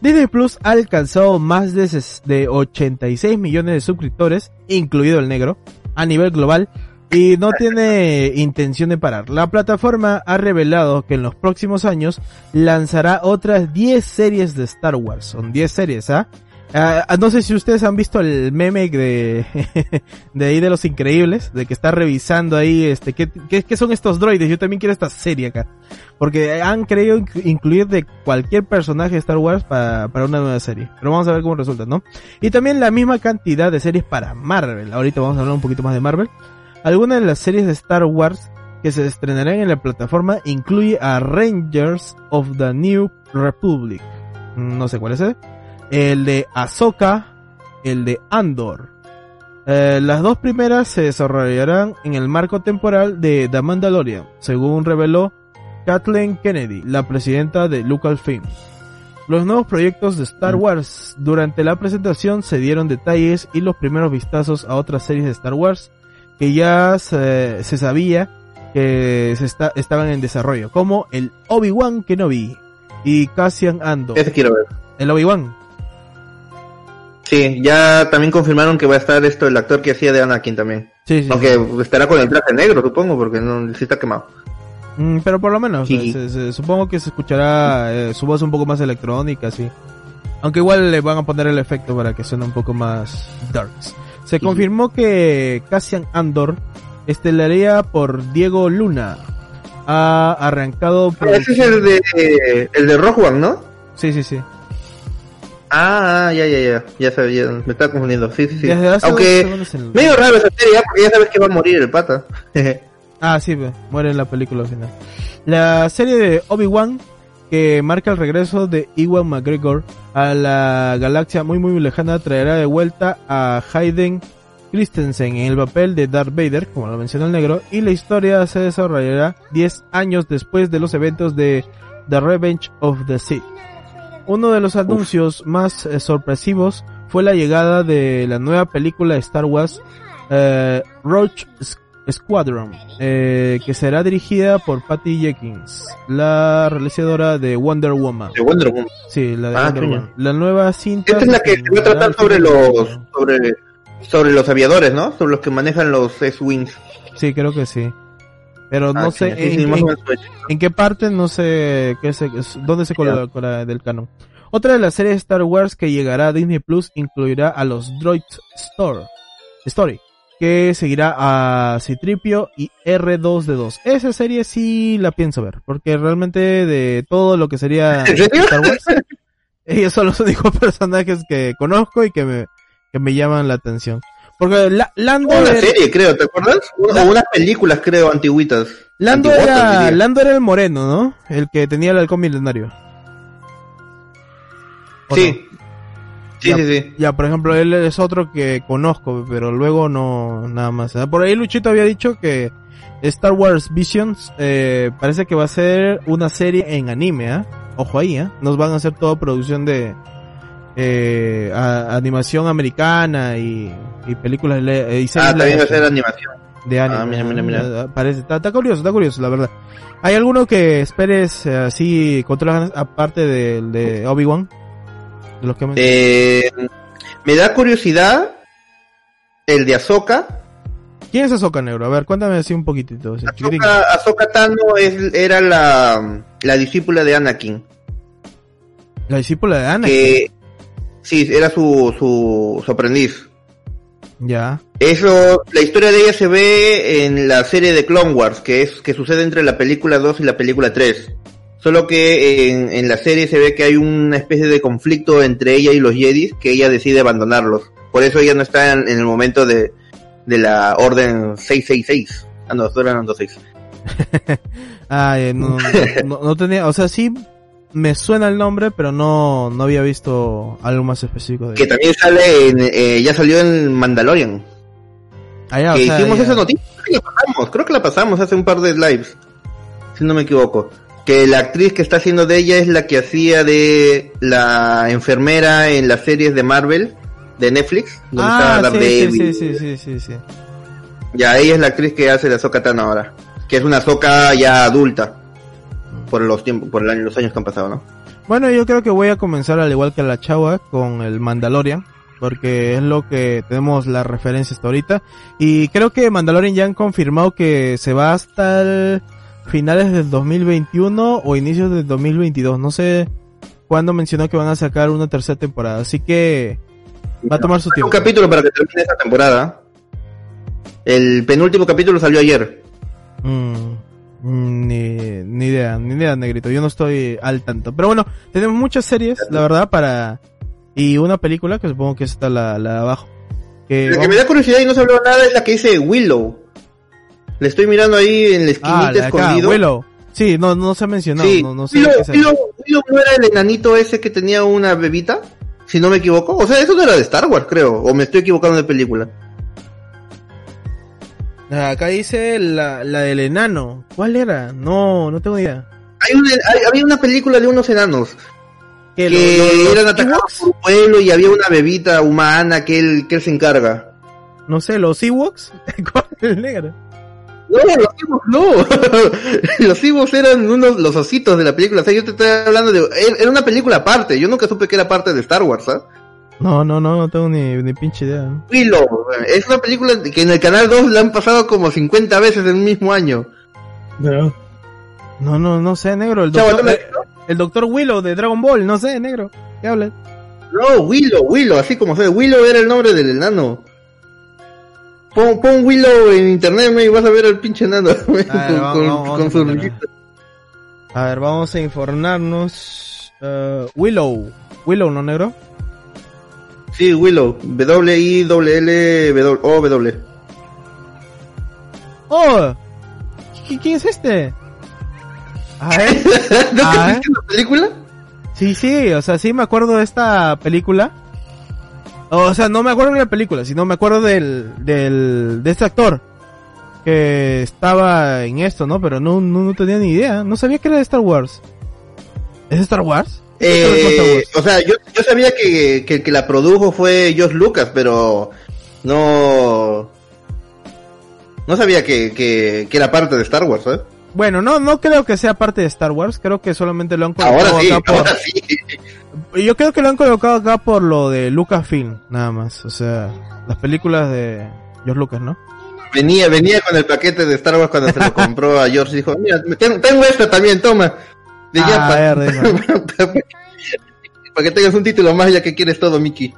Disney Plus ha alcanzado más de 86 millones de suscriptores, incluido el negro, a nivel global. Y no tiene intención de parar. La plataforma ha revelado que en los próximos años lanzará otras 10 series de Star Wars. Son 10 series, ¿ah? Ah, no sé si ustedes han visto el meme de, de ahí de los increíbles, de que está revisando ahí, este, ¿qué, qué, son estos droides? Yo también quiero esta serie acá. Porque han querido inc- incluir de cualquier personaje de Star Wars para, para una nueva serie. Pero vamos a ver cómo resulta, ¿no? Y también la misma cantidad de series para Marvel. Ahorita vamos a hablar un poquito más de Marvel. Algunas de las series de Star Wars que se estrenarán en la plataforma incluye a Rangers of the New Republic. No sé cuál es ese. El de Ahsoka, el de Andor. Eh, las dos primeras se desarrollarán en el marco temporal de The Mandalorian, según reveló Kathleen Kennedy, la presidenta de Lucasfilm. Los nuevos proyectos de Star Wars durante la presentación se dieron detalles y los primeros vistazos a otras series de Star Wars que ya se, se sabía que se está, estaban en desarrollo, como el Obi-Wan Kenobi y Cassian Andor. Ese quiero ver. El Obi-Wan. Sí, ya también confirmaron que va a estar esto el actor que hacía de Anakin también. Sí, sí. Aunque estará con el traje negro, supongo, porque no sí está quemado. Mm, pero por lo menos, Sí. eh, se- se- supongo que se escuchará eh, su voz un poco más electrónica, sí. Aunque igual le van a poner el efecto para que suene un poco más darks. Se confirmó que Cassian Andor estelaría por Diego Luna. Ha arrancado Ah, Ese es el de el de One, ¿no? Sí, sí, sí. Ah, ya, ya, ya, ya sabía, me estaba confundiendo, sí, sí, sí. Aunque, en- medio raro esa serie, ¿eh? porque ya sabes que va a morir el pata. Ah, sí, muere en la película al final. La serie de Obi-Wan, que marca el regreso de Ewan McGregor a la galaxia muy muy lejana, traerá de vuelta a Hayden Christensen en el papel de Darth Vader, como lo mencionó el negro, y la historia se desarrollará 10 años después de los eventos de The Revenge of the Sith. Uno de los anuncios más eh, sorpresivos fue la llegada de la nueva película de Star Wars, eh, Roach Squadron, eh, que será dirigida por Patty Jenkins, la realizadora de Wonder Woman. De Wonder Woman. Sí, la de Ah, Wonder. Woman. La nueva cinta. Esta es la que se va a tratar sobre los, sobre, sobre los aviadores, ¿no? Sobre los que manejan los S-Wings. Sí, creo que sí. Pero no Ah, sé sí, en, en- qué parte, no sé qué se, es- dónde se coloca coloca del canon. Otra de las series de Star Wars que llegará a Disney Plus incluirá a los Droids Store, Story, que seguirá a Citripio y R2D2. Esa serie sí la pienso ver, porque realmente de todo lo que sería. Star Wars, ellos son los únicos personajes que conozco y que me, que me llaman la atención. Porque la, Lando Una era- serie, creo, ¿te acuerdas? Una- O unas películas, creo, antiguitas. Lando era, diría. Lando era el moreno, ¿no? El que tenía el halcón milenario. ¿O Sí. Sí, Ya. sí, sí. Ya, por ejemplo, él es otro que conozco, pero luego no, nada más. Ah, Por ahí Luchito había dicho que Star Wars Visions eh, parece que va a ser una serie en anime, ¿ah? Ojo ahí, ¿ah? Nos van a hacer toda producción de eh, a- animación americana y, y películas le- y series Ah, también va a ser animación. de anime. Ah, mira, mira, mira. Ah, Parece, está, está curioso, está curioso, la verdad. ¿Hay alguno que esperes eh, así con todas las ganas, aparte del de Obi-Wan? De los que me... Eh, me da curiosidad el de Ahsoka. ¿Quién es Ahsoka Negro? A ver, cuéntame así un poquitito. Ahsoka Tano es, era la, la discípula de Anakin. La discípula de Ana. Que, sí, era su, su, su aprendiz. Ya. Eso, la historia de ella se ve en la serie de Clone Wars, que es, que sucede entre la película 2 y la película 3. Solo que en, en la serie se ve que hay una especie de conflicto entre ella y los Jedi, que ella decide abandonarlos. Por eso ella no está en, en el momento de, de la orden 666. Ah, no, eran 26. Ah, eh, no, no, no tenía, o sea, sí me suena el nombre, pero no, no había visto algo más específico de Que también sale en, eh, ya salió en Mandalorian. Ah, ya, o que sea, hicimos ya. esa noticia, creo que la pasamos, creo que la pasamos hace un par de lives, si no me equivoco. Que la actriz que está haciendo de ella es la que hacía de la enfermera en las series de Marvel, de Netflix, donde Ah, está sí, sí, sí, sí, sí, sí. Ya, ella es la actriz que hace de Ahsoka Tano ahora, que es una Ahsoka ya adulta, por los tiempos, por el año- los años que han pasado, ¿no? Bueno, yo creo que voy a comenzar al igual que la chava con el Mandalorian, porque es lo que tenemos la referencia hasta ahorita. Y creo que Mandalorian ya han confirmado que se va hasta el finales del 2021 o inicios del 2022. No sé cuándo mencionó que van a sacar una tercera temporada, así que va a tomar su Un tiempo. capítulo para que termine esta temporada. El penúltimo capítulo salió ayer. Mm, mm, ni, ni idea, ni idea, negrito. Yo no estoy al tanto. Pero bueno, tenemos muchas series, la verdad, para... Y una película, que supongo que está la, la de abajo. Que La que me da curiosidad y no se habló nada es la que dice Willow. Le estoy mirando ahí en la esquinita Ah, la escondido. Willow. Sí, no, no se ha mencionado, sí, no, no sé Willow, qué sea. Willow- Willow no era el enanito ese que tenía una bebita, si no me equivoco. O sea, eso no era de Star Wars, creo. O me estoy equivocando de película. Ah, Acá dice la, la del enano. ¿Cuál era? No, no tengo idea. Hay una, hay- había una película de unos enanos ¿Qué, que lo- lo- los eran atacados por un pueblo y había una bebita humana que él, que él se encarga. No sé, los Ewoks. ¿Cuál es el negro? No, los Ewoks no. los Ewoks eran unos, los ositos de la película. O sea, yo te estoy hablando de, era- una película aparte. Yo nunca supe que era parte de Star Wars, ¿ah? No, no, no, no tengo ni, ni pinche idea. Willow, es una película que en el canal 2 la han pasado como 50 veces en un mismo año. No. No, no, no sé, negro. El doctor, ¿tú me- eh, el doctor Willow de Dragon Ball, no sé, negro. ¿Qué hablas? No, Willow, Willow, así como se Willow era el nombre del enano. Pon, pon Willow en internet me, y vas a ver al pinche enano con, A ver, vamos, con- vamos, con vamos su a ver, vamos a informarnos. Eh, Willow. Willow, ¿no, negro? Sí, Willow, W-I-L-L-O-W. ¡Oh! ¿Qui- ¿Quién es este? Ver. ¿No Ah, viste la película? Sí, sí, o sea, sí me acuerdo de esta película. O sea, no me acuerdo de la película, sino me acuerdo del, del, de este actor. Que estaba en esto, ¿no? Pero no, no, no tenía ni idea. No sabía que era de Star Wars. ¿Es Star Wars? ¿Es de Star Eh, Wars? o sea, yo, yo sabía que, que el que la produjo fue Josh Lucas, pero no... No sabía que, que, que era parte de Star Wars, ¿eh? Bueno, no, no creo que sea parte de Star Wars. Creo que solamente lo han colocado Ahora sí, acá por... ahora sí. Yo creo que lo han colocado acá por lo de Lucasfilm, nada más. O sea, las películas de George Lucas, ¿no? Venía, venía con el paquete de Star Wars cuando se lo compró a George. Dijo, mira, tengo, tengo esta también, toma. De Ah, Japa. a ver, dijo. Para que tengas un título más ya que quieres todo, Mickey.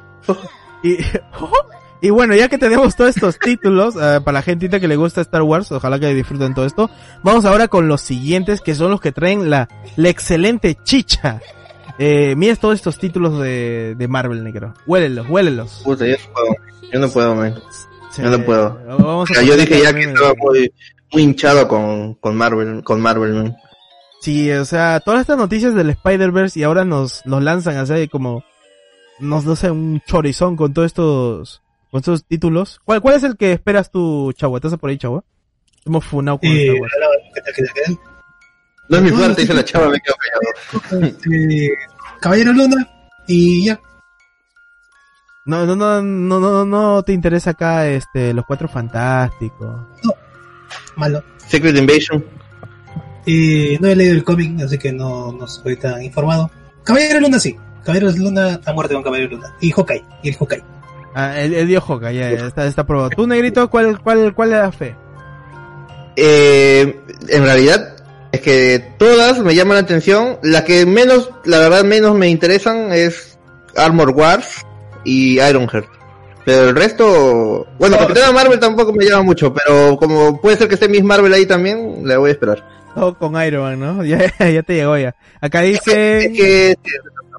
Y, y bueno, ya que tenemos todos estos títulos, eh, para la gentita que le gusta Star Wars, ojalá que disfruten todo esto, vamos ahora con los siguientes, que son los que traen la, la excelente chicha. Eh, mira todos estos títulos de, de Marvel, negro. Huélelos, huélelos. Puta, yo no puedo. Yo no puedo, man. Sí, yo no puedo. Vamos a Ya, yo dije ya que estaba muy, muy hinchado con, con Marvel, con Marvel, man. Sí, o sea, todas estas noticias del Spider-Verse y ahora nos, nos lanzan así como no, no sé, un chorizón con todos estos, con estos títulos. ¿Cuál, cuál es el que esperas tú, Chagua? ¿Estás por ahí, Chagua? Hemos funado con Eh, Star Wars. hola, ¿qué tal, qué tal, qué tal? No es mi No, fuerte, dice la chava, me quedo callado. Este, Caballero Luna y ya. No, no, no, no, no, no te interesa acá, este, los cuatro fantásticos. Malo. Secret Invasion. Eh, no he leído el cómic, así que no, no soy tan informado. Caballero Luna sí. Caballero Luna a muerte con Caballero Luna. Y Hawkeye. Y el Hawkeye. Ah, el, el dio Hoka, ya, está, está probado. Tú, negrito, ¿cuál, cuál, cuál le das fe? Eh, en realidad, es que todas me llaman la atención. La que menos, la verdad, menos me interesan es Armor Wars y Ironheart. Pero el resto, bueno, Capitana Marvel tampoco me llama mucho, pero como puede ser que esté Miss Marvel ahí también, le voy a esperar. Todo con Iron Man, ¿no? Ya, ya te llegó ya. Acá Es dice, que,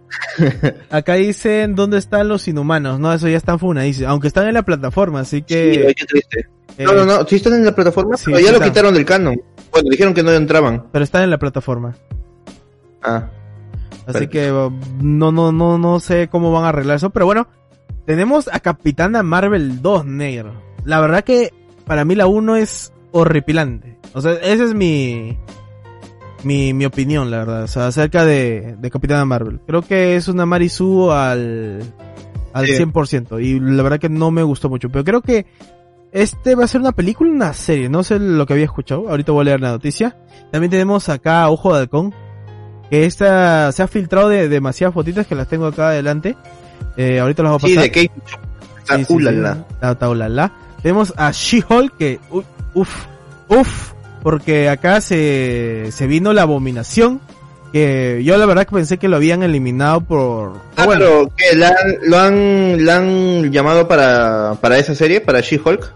acá dicen dónde están los inhumanos, ¿no? Eso ya está funadísimo. Aunque están en la plataforma, así sí, que... oye, qué triste. eh, No, no, no, sí están en la plataforma, sí, pero sí ya lo están. quitaron del canon. Bueno, dijeron que no entraban. Pero están en la plataforma. Ah, Así que no, no, no, no sé cómo van a arreglar eso, pero bueno, tenemos a Capitana Marvel 2 negro. La verdad que para mí la 1 es horripilante. O sea, esa es mi, mi, mi opinión, la verdad, o sea, acerca de, de Capitana Marvel. Creo que es una Marisu al, al Sí. 100%, y la verdad que no me gustó mucho, pero creo que este va a ser una película, una serie, no sé lo que había escuchado, ahorita voy a leer la noticia. También tenemos acá Ojo de Halcón, que esta se ha filtrado de demasiadas fotitas que las tengo acá adelante. Eh, ahorita las voy a pasar. sí, de Kate. Sí, sí, ulala. Tenemos a She-Hulk que, uff, uff, porque acá se, se vino la abominación, que yo la verdad que pensé que lo habían eliminado por... Ah, bueno, pero que la han- lo han, la han llamado para, para esa serie, para She-Hulk.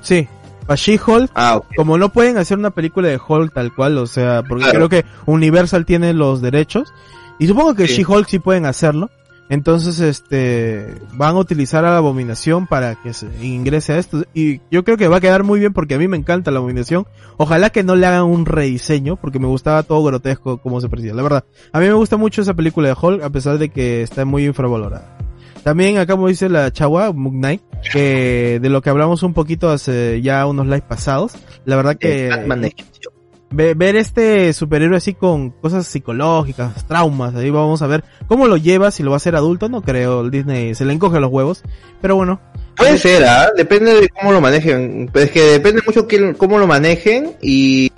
sí, para She-Hulk, Ah, como no pueden hacer una película de Hulk tal cual, o sea, porque Claro. creo que Universal tiene los derechos, y supongo que Sí. She-Hulk sí pueden hacerlo, entonces este, van a utilizar a la abominación para que se ingrese a esto, y yo creo que va a quedar muy bien porque a mí me encanta la abominación, ojalá que no le hagan un rediseño, porque me gustaba todo grotesco como se parecía, la verdad, a mí me gusta mucho esa película de Hulk, a pesar de que está muy infravalorada. También acá como dice la chagua, Moon Knight, que de lo que hablamos un poquito hace ya unos lives pasados, la verdad que. Ve- ver este superhéroe así con cosas psicológicas, traumas, ahí vamos a ver cómo lo lleva, si lo va a hacer adulto, no creo, el Disney se le encoge los huevos, pero bueno, Puede ser, ¿ah? Depende de cómo lo manejen. Es que depende mucho que, cómo lo manejen y,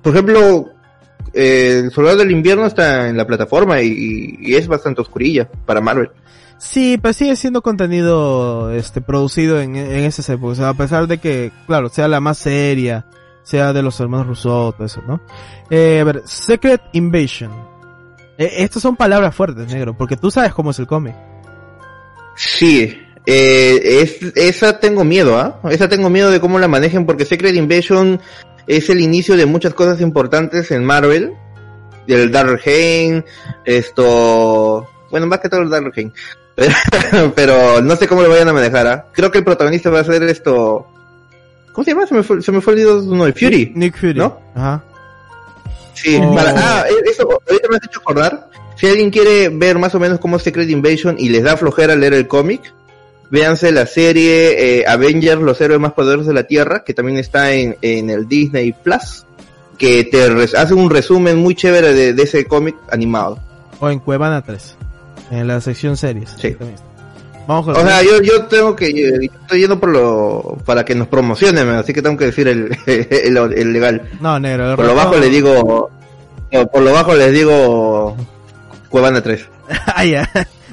por ejemplo, eh, el Soldado del Invierno está en la plataforma y, y es bastante oscurilla para Marvel. sí, pues sigue siendo contenido este producido en, en esas épocas, a pesar de que, claro, sea la más seria, sea de los hermanos Rousseau, todo eso, ¿no? Eh, a ver, Secret Invasion. Eh, estas son palabras fuertes, negro, porque tú sabes cómo es el cómic. Sí, eh, es, esa tengo miedo, ¿ah? Esa tengo miedo de cómo la manejen porque Secret Invasion es el inicio de muchas cosas importantes en Marvel. Del Darkheim, esto, bueno, más que todo el Darkheim. Pero, pero no sé cómo lo vayan a manejar, ¿ah? Creo que el protagonista va a ser esto, ¿cómo se llama? Se me fue, se me fue el no, el Fury. Nick Fury. ¿No? Ajá. Sí, Oh. para, ah, e- eso, ahorita me has hecho acordar. Si alguien quiere ver más o menos cómo es Secret Invasion y les da flojera leer el cómic, véanse la serie eh, Avengers, los héroes más poderosos de la Tierra, que también está en, en el Disney Plus, que te hace un resumen muy chévere de, de ese cómic animado. O en Cuevana 3. En la sección series. Sí. También. Vamos con O sea, yo, yo tengo que, yo estoy yendo por lo, para que nos promocionen, así que tengo que decir el, el, el legal. No, negro. el Por lo bajo les digo, no, por lo bajo les digo Cuevana 3. ah, ya.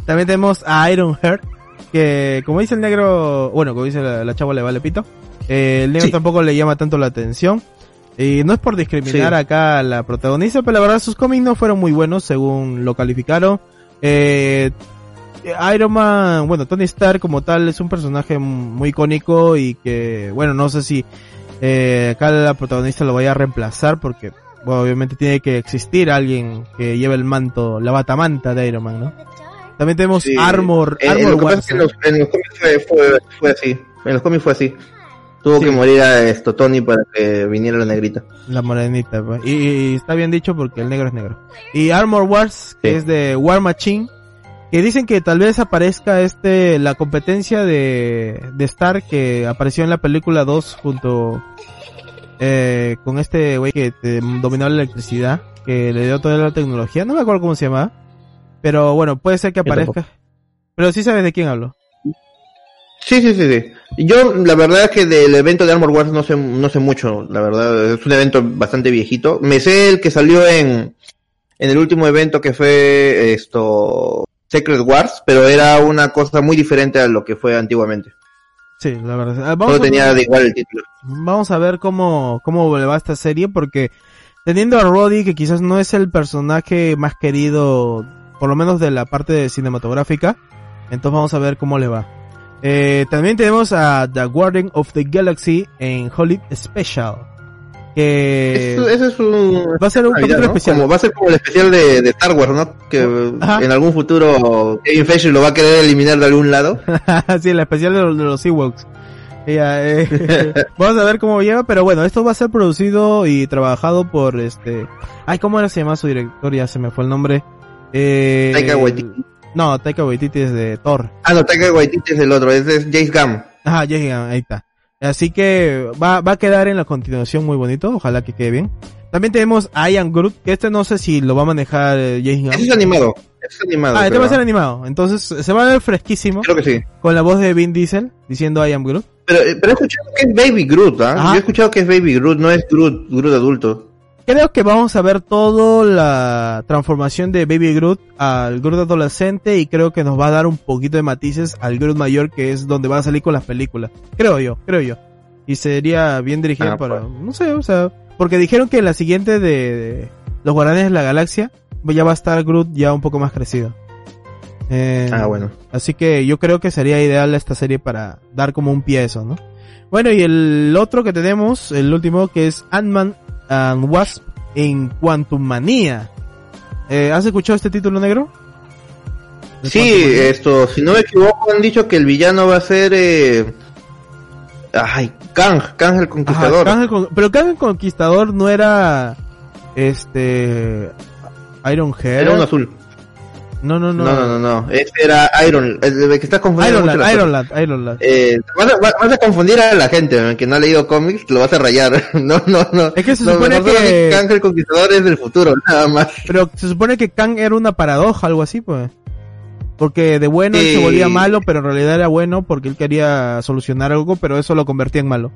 También tenemos a Iron Heart. Que, como dice el negro, bueno, como dice la, la chava, le vale pito. eh, el negro Sí. tampoco le llama tanto la atención. Y no es por discriminar Sí. acá a la protagonista, pero la verdad sus cómics no fueron muy buenos según lo calificaron. Eh, Iron Man, bueno, Tony Stark como tal es un personaje muy icónico y que, bueno, no sé si eh, acá la protagonista lo vaya a reemplazar porque, bueno, obviamente tiene que existir alguien que lleve el manto, la batamanta de Iron Man, ¿no? También tenemos Sí. Armor, En, en Armor lo que es en los, en los cómics fue, fue, fue así. En los cómics fue así. Tuvo Sí. que morir a esto Tony para que viniera la negrita. la morenita, pues. y, y está bien dicho porque el negro es negro. Y Armor Wars, que Sí. es de War Machine, que dicen que tal vez aparezca este, la competencia de, de Star que apareció en la película 2 junto, eh, con este güey que te dominó la electricidad, que le dio toda la tecnología, no me acuerdo cómo se llama, pero bueno, puede ser que aparezca. Pero sí sabes de quién hablo. Sí, sí, sí, sí. Yo, la verdad es que del evento de Armor Wars no sé, no sé mucho, la verdad. Es un evento bastante viejito. Me sé el que salió en, en el último evento que fue esto, Secret Wars, pero era una cosa muy diferente a lo que fue antiguamente. Sí, la verdad. Ah, Vamos a- tenía de igual el título. Vamos a ver cómo, cómo le va esta serie, porque teniendo a Roddy, que quizás no es el personaje más querido, por lo menos de la parte cinematográfica, entonces vamos a ver cómo le va. Eh, también tenemos a The Guardian of the Galaxy en Holiday Special, que Eso, eso es un... va a ser un Navidad, ¿no? especial. Como va a ser como el especial de, de Star Wars, ¿no? Que Ajá. en algún futuro Kevin Feige lo va a querer eliminar de algún lado. sí, la especial de los, de los Ewoks. Ya, eh, vamos a ver cómo lleva, pero bueno, esto va a ser producido y trabajado por este... Ay, ¿cómo era se llama su director? Ya se me fue el nombre. Eh, Taika Waititi. No, Taika Waititi es de Thor. Ah, no, Taika Waititi es el otro, ese es James Gunn. Ajá, ya llegan, ahí está. Así que va, va a quedar en la continuación muy bonito, ojalá que quede bien. También tenemos Ian Groot, que este no sé si lo va a manejar eh, James Gunn. Ese es animado. Ese es animado. Ah, este va a ser animado. Entonces se va a ver fresquísimo Creo que sí. con la voz de Vin Diesel diciendo I am Groot. Pero, eh, pero he escuchado que es Baby Groot, ¿ah? Yo he escuchado que es Baby Groot, no es Groot, Groot adulto. Creo que vamos a ver toda la transformación de Baby Groot al Groot adolescente y creo que nos va a dar un poquito de matices al Groot mayor que es donde va a salir con las películas. Creo yo, creo yo. Y sería bien dirigido Ah, para, pues. no sé, o sea, porque dijeron que en la siguiente de, de Los Guardianes de la Galaxia ya va a estar Groot ya un poco más crecido. Eh, Ah, bueno. Así que yo creo que sería ideal esta serie para dar como un pie a eso, ¿no? Bueno, y el otro que tenemos, el último, que es Ant-Man and Wasp en Quantum Manía. Eh, ¿Has escuchado este título negro? ¿De Sí, esto, si no me equivoco, han dicho que el villano va a ser, eh... Ay, Kang, Kang el Ajá, Conquistador. Kang el Con- pero Kang el Conquistador no era, este, Iron Head. Era uno azul. No, no, no. No, no, no, no. Ese era Iron, el que estás confundiendo Iron Lad, Iron. Lad, Iron Lad. Eh, vas, a, vas a confundir a la gente que no ha leído cómics, lo vas a rayar. no, no, no. Es que se No, supone que- Kang el Conquistador es del futuro, nada más. Pero se supone que Kang era una paradoja, algo así, pues. Porque de bueno él se volvía malo, pero en realidad era bueno porque él quería solucionar algo, pero eso lo convertía en malo.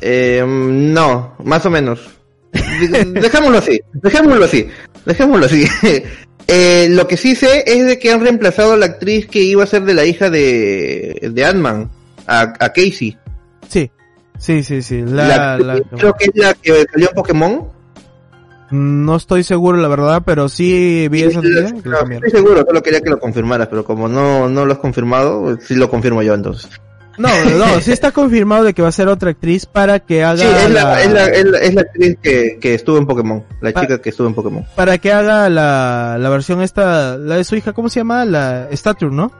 Eh, no, más o menos. De- Dejémoslo así, dejémoslo así, dejémoslo así. Eh, lo que sí sé es de que han reemplazado a la actriz que iba a ser de la hija de, de Ant-Man, a, a Casey. Sí, sí, sí, sí. La La, creo que es la que salió en Pokémon. No estoy seguro, la verdad, pero sí vi esa Sí, lo no, estoy seguro, solo quería que lo confirmaras, pero como no, no lo has confirmado, sí lo confirmo yo entonces. No, no, sí está confirmado de que va a ser otra actriz para que haga Sí, es la, la- es la, es la, es la actriz que, que estuvo en Pokémon, la chica que estuvo en Pokémon. para que haga la, la versión esta, la de su hija, ¿cómo se llama? La Stature, ¿no?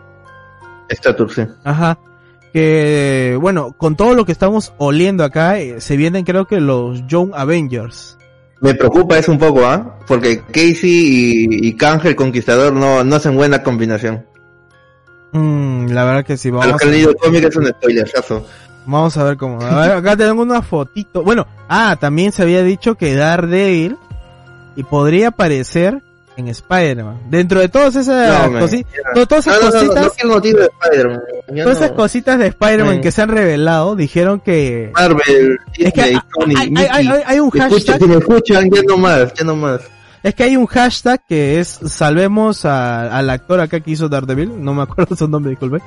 Stature, sí. Ajá. Que, bueno, con todo lo que estamos oliendo acá, eh, se vienen creo que los Young Avengers. Me preocupa eso un poco, ¿ah? Porque Casey y, y Kang el Conquistador no, no hacen buena combinación. Mm, la verdad que sí, A los vamos que a, han leído el cómic es un spoilerazo. vamos a ver cómo. A ver, acá tengo una fotito. Bueno, ah, también se había dicho que Daredevil y podría aparecer en Spider-Man. Dentro de todas esas No, cosi- todas esas no, cositas, de todas esas cositas de Spider-Man Man. que se han revelado, dijeron que Marvel, es que Disney, hay, hay- un Escucha, hashtag si me escuchan, ya no más, ya no más. Es que hay un hashtag que es salvemos a- al actor acá que hizo Daredevil, no me acuerdo su nombre, disculpe.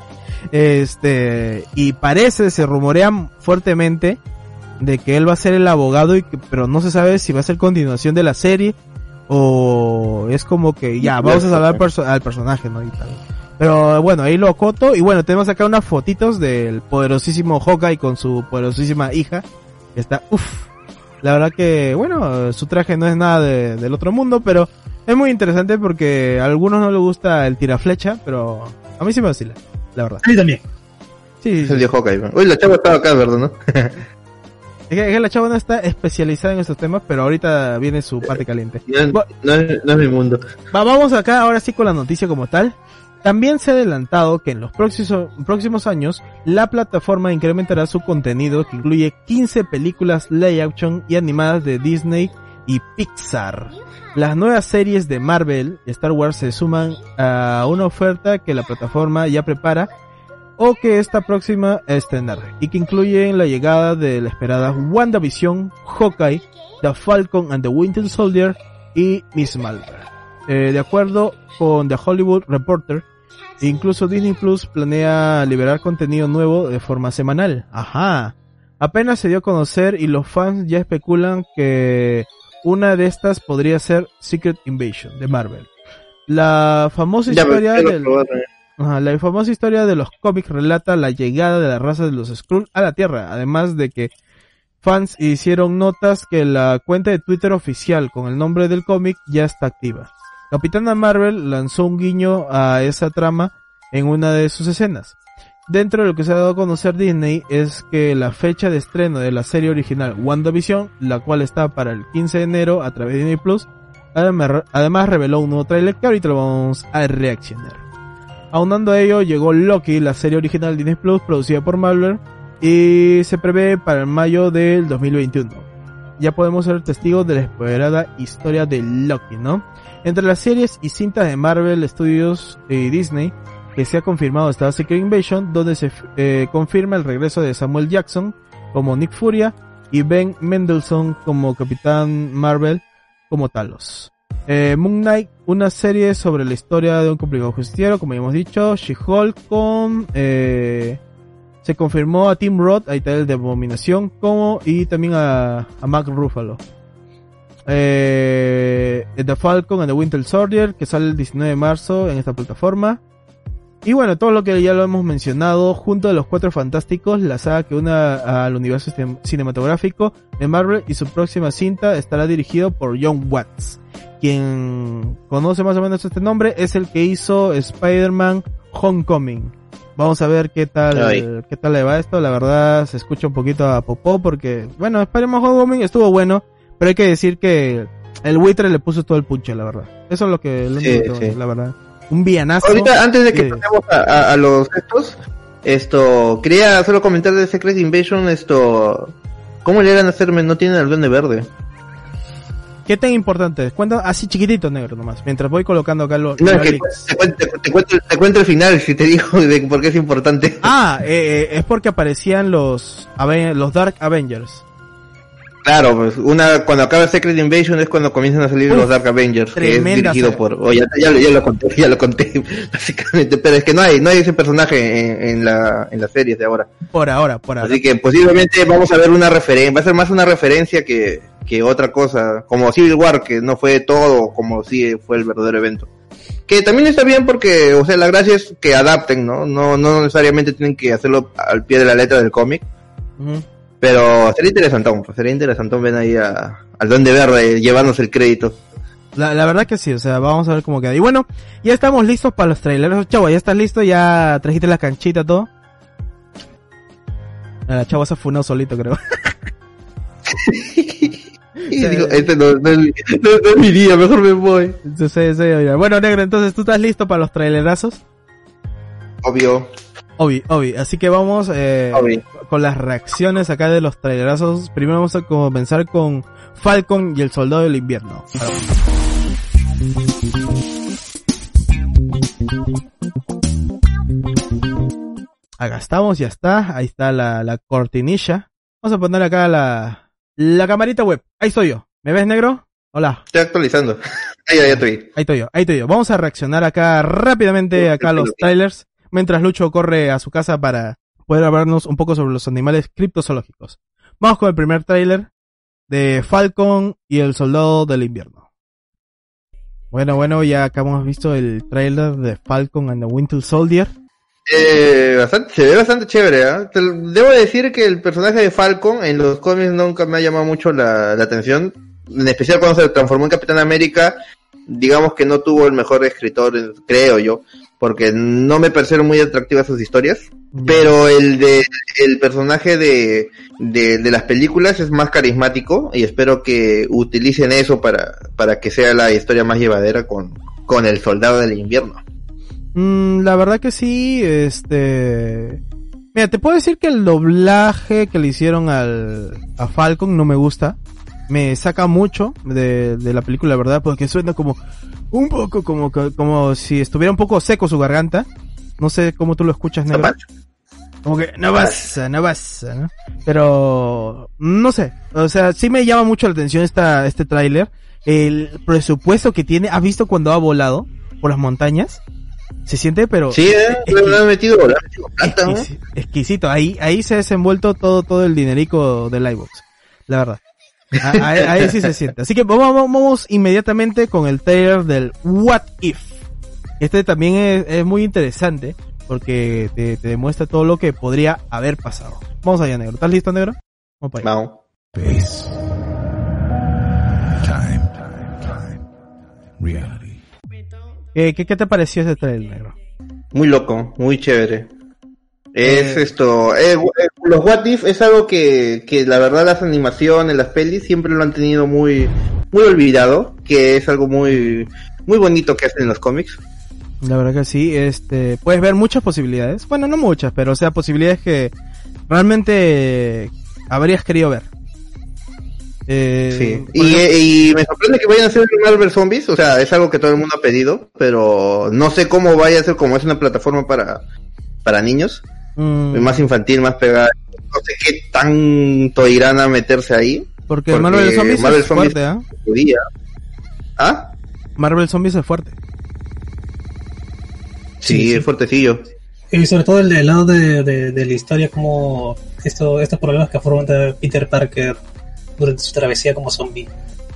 Este, y parece, se rumorea fuertemente de que él va a ser el abogado y que, pero no se sabe si va a ser continuación de la serie o es como que ya, vamos a salvar perso- al personaje, ¿no? Y tal. Pero bueno, ahí lo acoto y bueno, tenemos acá unas fotitos del poderosísimo Hawkeye con su poderosísima hija. Está, uff, la verdad que, bueno, su traje no es nada de- del otro mundo, pero es muy interesante porque a algunos no les gusta el tiraflecha, pero a mí sí me vacila, la verdad. A mí también. Sí, Es sí, el de Hawkeye. Uy, la chava estaba acá, ¿verdad, no? Es que, es que la chava no está especializada en estos temas, pero ahorita viene su parte caliente. No, es, no es mi mundo. Va- vamos acá ahora sí con la noticia como tal. También se ha adelantado que en los próximos, años la plataforma incrementará su contenido que incluye 15 películas live action y animadas de Disney y Pixar. Las nuevas series de Marvel y Star Wars se suman a una oferta que la plataforma ya prepara o que está próxima a estrenar y que incluyen la llegada de la esperada WandaVision, Hawkeye, The Falcon and the Winter Soldier y Miss Marvel. Eh, de acuerdo con The Hollywood Reporter, incluso Disney Plus planea liberar contenido nuevo de forma semanal. Ajá. Apenas se dio a conocer y los fans ya especulan que una de estas podría ser Secret Invasion de Marvel. La famosa Ya, historia del... eh. Ajá, la famosa historia de los cómics relata la llegada de la raza de los Skrull a la Tierra, además de que fans hicieron notas que la cuenta de Twitter oficial con el nombre del cómic ya está activa. Capitana Marvel lanzó un guiño a esa trama en una de sus escenas. Dentro de lo que se ha dado a conocer Disney es que la fecha de estreno de la serie original WandaVision, la cual está para el 15 de enero a través de Disney Plus, además, reveló un nuevo trailer que ahorita lo vamos a reaccionar. Aunando a ello, llegó Loki, la serie original de Disney Plus producida por Marvel, y se prevé para el mayo del 2021. Ya podemos ser testigos de la esperada historia de Loki, ¿no? Entre las series y cintas de Marvel Studios y Disney, que se ha confirmado está Secret Invasion, donde se eh, confirma el regreso de Samuel Jackson como Nick Furia y Ben Mendelsohn como Capitán Marvel como Talos. Eh, Moon Knight, una serie sobre la historia de un complicado justiciero, como ya hemos dicho. She-Hulk con... Eh, se confirmó a Tim Roth, está el de Abominación, como y también a, a Ruffalo. Eh, The Falcon and the Winter Soldier, que sale el 19 de marzo en esta plataforma. Y bueno, todo lo que ya lo hemos mencionado, junto a los Cuatro Fantásticos, la saga que une al universo cin- cinematográfico de Marvel y su próxima cinta estará dirigido por John Watts. Quien conoce más o menos este nombre es el que hizo Spider-Man Homecoming. Vamos a ver qué tal, Ay. qué tal le va esto. La verdad se escucha un poquito a popó porque, bueno, Spider-Man Homecoming estuvo bueno, pero hay que decir que el buitre le puso todo el punche, la verdad. Eso es lo que, lo Sí, único que- sí. la verdad. Un villanazo. Ahorita, antes de que pasemos a, a- a los estos, esto, quería solo comentar de Secret Invasion, esto, ¿cómo le eran a hacerme? No tienen el duende verde. ¿Qué tan importante? Cuenta así chiquitito, negro, nomás. Mientras voy colocando acá los, No, los es que te, cuento, te, te cuento, te cuento el final si te digo de por qué es importante. Ah, eh, eh, es porque aparecían los, los Dark Avengers. Claro, pues una cuando acaba Secret Invasion es cuando comienzan a salir Uf, los Dark Avengers, que es dirigido serie. por, oh, ya, ya, lo- ya lo conté, ya lo conté, básicamente, pero es que no hay, no hay ese personaje en, en la, en las series de ahora. Por ahora, por ahora. Así que posiblemente vamos a ver una referencia, va a ser más una referencia que, que otra cosa, como Civil War, que no fue todo como si fue el verdadero evento. Que también está bien porque, o sea, la gracia es que adapten, ¿no? No, no necesariamente tienen que hacerlo al pie de la letra del cómic, Ujú. Pero sería interesantón, pues, sería interesantón ver ahí a, al Duende Verde llevarnos el crédito. La, la verdad que sí, o sea, vamos a ver cómo queda. Y bueno, ya estamos listos para los trailers. Chavo, ¿ya estás listo? ¿Ya trajiste la canchita, todo? La chavo se ha funado solito, creo. Y digo, este no, no es, mi- no- no es mi día, mejor me voy. Sí, sí, sí, oiga. bueno, negro, entonces, ¿tú estás listo para los trailerazos? Obvio, Obi, Obi. Así que vamos eh, con las reacciones acá de los trailerazos. Primero vamos a comenzar con Falcon y el Soldado del Invierno. Acá estamos, ya está. Ahí está la, la cortinilla. Vamos a poner acá la, la camarita web. Ahí estoy yo. ¿Me ves, negro? Hola. estoy actualizando. Ahí ya estoy. Ahí estoy yo, ahí estoy yo. Vamos a reaccionar acá rápidamente acá a los trailers, mientras Lucho corre a su casa para poder hablarnos un poco sobre los animales criptozoológicos. Vamos con el primer trailer de Falcon y el Soldado del Invierno. Bueno, bueno, ya acá hemos visto el trailer de Falcon and the Winter Soldier. Eh, bastante, se ve bastante chévere, ¿ah? Debo decir que el personaje de Falcon en los cómics nunca me ha llamado mucho la, la atención. En especial cuando se transformó en Capitán América, digamos que no tuvo el mejor escritor, creo yo. Porque no me parecieron muy atractivas sus historias. Pero el de el personaje de, de, de las películas es más carismático y espero que utilicen eso para, para que sea la historia más llevadera con, con el soldado del invierno. Mm, la verdad que sí, este... Mira, te puedo decir que el doblaje que le hicieron al, a Falcon no me gusta. Me saca mucho de, de la película, la verdad, porque suena como un poco como, como si estuviera un poco seco su garganta. No sé cómo tú lo escuchas, negro. Como que no vas, no vas, ¿no? Pero no sé, o sea, sí me llama mucho la atención esta este tráiler. El presupuesto que tiene, ¿has visto cuando ha volado por las montañas? Se siente, pero sí, eh, lo metido, lo ha metido plata, ¿no? exquisito, exquisito. Ahí ahí se ha desenvuelto todo todo el dinerico del iBox, la verdad. Ahí, ahí sí se siente. Así que vamos, inmediatamente con el trailer del What If. Este también es, es muy interesante porque te, te demuestra todo lo que podría haber pasado. Vamos allá, negro. ¿Estás listo, negro? Vamos para allá. Space. Time. Time. Reality. ¿Qué, qué, qué te pareció ese trailer, negro? Muy loco, muy chévere. Es Eh, esto, eh, eh, los What If es algo que, que la verdad las animaciones, las pelis siempre lo han tenido muy, muy olvidado, que es algo muy, muy bonito que hacen en los cómics. La verdad que sí, este, puedes ver muchas posibilidades. Bueno, no muchas, pero o sea, posibilidades que realmente habrías querido ver. Eh, Sí. y me sorprende que vayan a hacer Marvel Zombies, o sea, es algo que todo el mundo ha pedido, pero no sé cómo vaya a ser, como es una plataforma para, para niños, mm, más infantil, más pegada, no sé qué tanto irán a meterse ahí. porque, porque Marvel Zombies Marvel es Zombies- fuerte, ¿ah? Judía. ¿Ah? Marvel Zombies es fuerte. Sí, Sí, sí. es fuertecillo. Y sobre todo el del lado de, de, de la historia, como esto, estos problemas que afronta Peter Parker durante su travesía como zombie.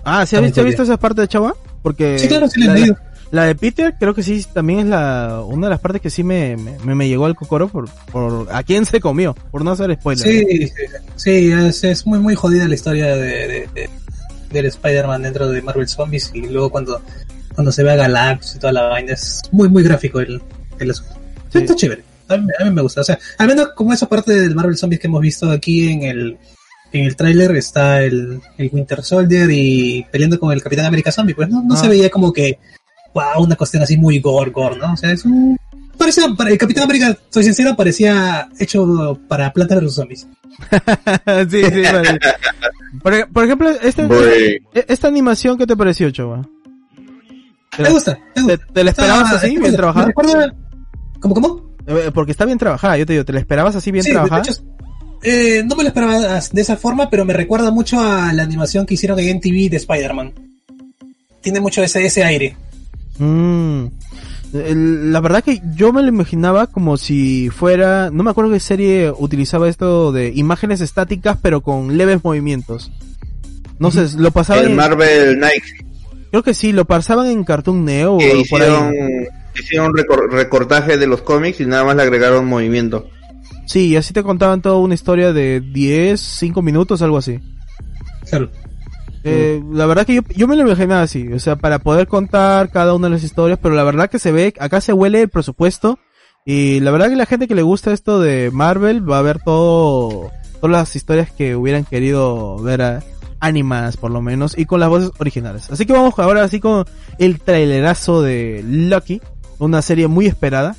Ah, ¿sí has visto, has visto jodido. esa parte de Chava? Porque Sí, claro, sí la he la, leído. la de Peter creo que sí también es la una de las partes que sí me, me, me- llegó al cocoro por, por a quién se comió, por no hacer spoiler. Sí, sí, sí, es, es muy muy jodida la historia de, de- de- del Spider-Man dentro de Marvel Zombies y luego cuando, cuando se ve a Galactus y toda la vaina es muy muy gráfico el, el asunto. Sí. Está chévere, a mí, a mí me gusta, o sea, al menos como esa parte del Marvel Zombies que hemos visto aquí en el en el tráiler está el, el Winter Soldier y peleando con el Capitán América Zombie, pues no, no Ah. se veía como que wow, una cuestión así muy gore, gore, ¿no? O sea, es un parecía para el Capitán América, soy sincero, parecía hecho para plantas de los zombies. sí, sí, vale. por, por ejemplo, este, Voy- e- esta animación, ¿qué te pareció, Chava? Me gusta, me ¿Te, gusta. te la esperabas así, bien trabajada? Me recuerda... ¿Cómo, cómo? Eh, Porque está bien trabajada, yo te digo, ¿te la esperabas así bien Sí, de trabajada? hecho, eh, no me lo esperaba de esa forma, pero me recuerda mucho a la animación que hicieron ahí en TV de Spider-Man. Tiene mucho ese, ese aire. Mm. El- La verdad que yo me lo imaginaba como si fuera, no me acuerdo qué serie utilizaba esto de imágenes estáticas pero con leves movimientos. No sé, lo pasaban El en- Marvel Nike creo que sí, lo pasaban en Cartoon Neo o que por hicieron, ahí. hicieron recor- recortaje de los cómics y nada más le agregaron movimiento. Sí, y así te contaban toda una historia de 10, 5 minutos, algo así. Claro. Eh, la verdad que yo, yo me lo imaginaba así, o sea, para poder contar cada una de las historias, pero la verdad que se ve, acá se huele el presupuesto, y la verdad que la gente que le gusta esto de Marvel va a ver todo, todas las historias que hubieran querido ver a- animadas por lo menos, y con las voces originales. Así que vamos ahora así con el trailerazo de Lucky, una serie muy esperada.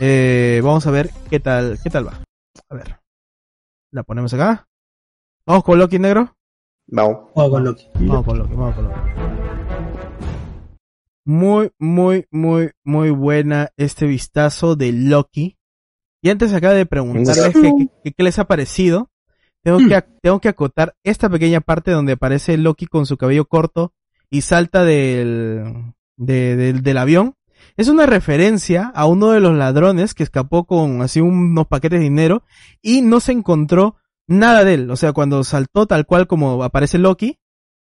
Eh, vamos a ver qué tal, qué tal va. A ver. La ponemos acá. Vamos con Loki negro. Vamos. Juego con Loki. Vamos con Loki, vamos con Loki. Muy, muy, muy, muy buena este vistazo de Loki. Y antes acá de preguntarles qué, qué- qué les ha parecido, tengo que, tengo que acotar esta pequeña parte donde aparece Loki con su cabello corto y salta del, de- del- del avión. Es una referencia a uno de los ladrones que escapó con así unos paquetes de dinero y no se encontró nada de él. O sea, cuando saltó tal cual como aparece Loki,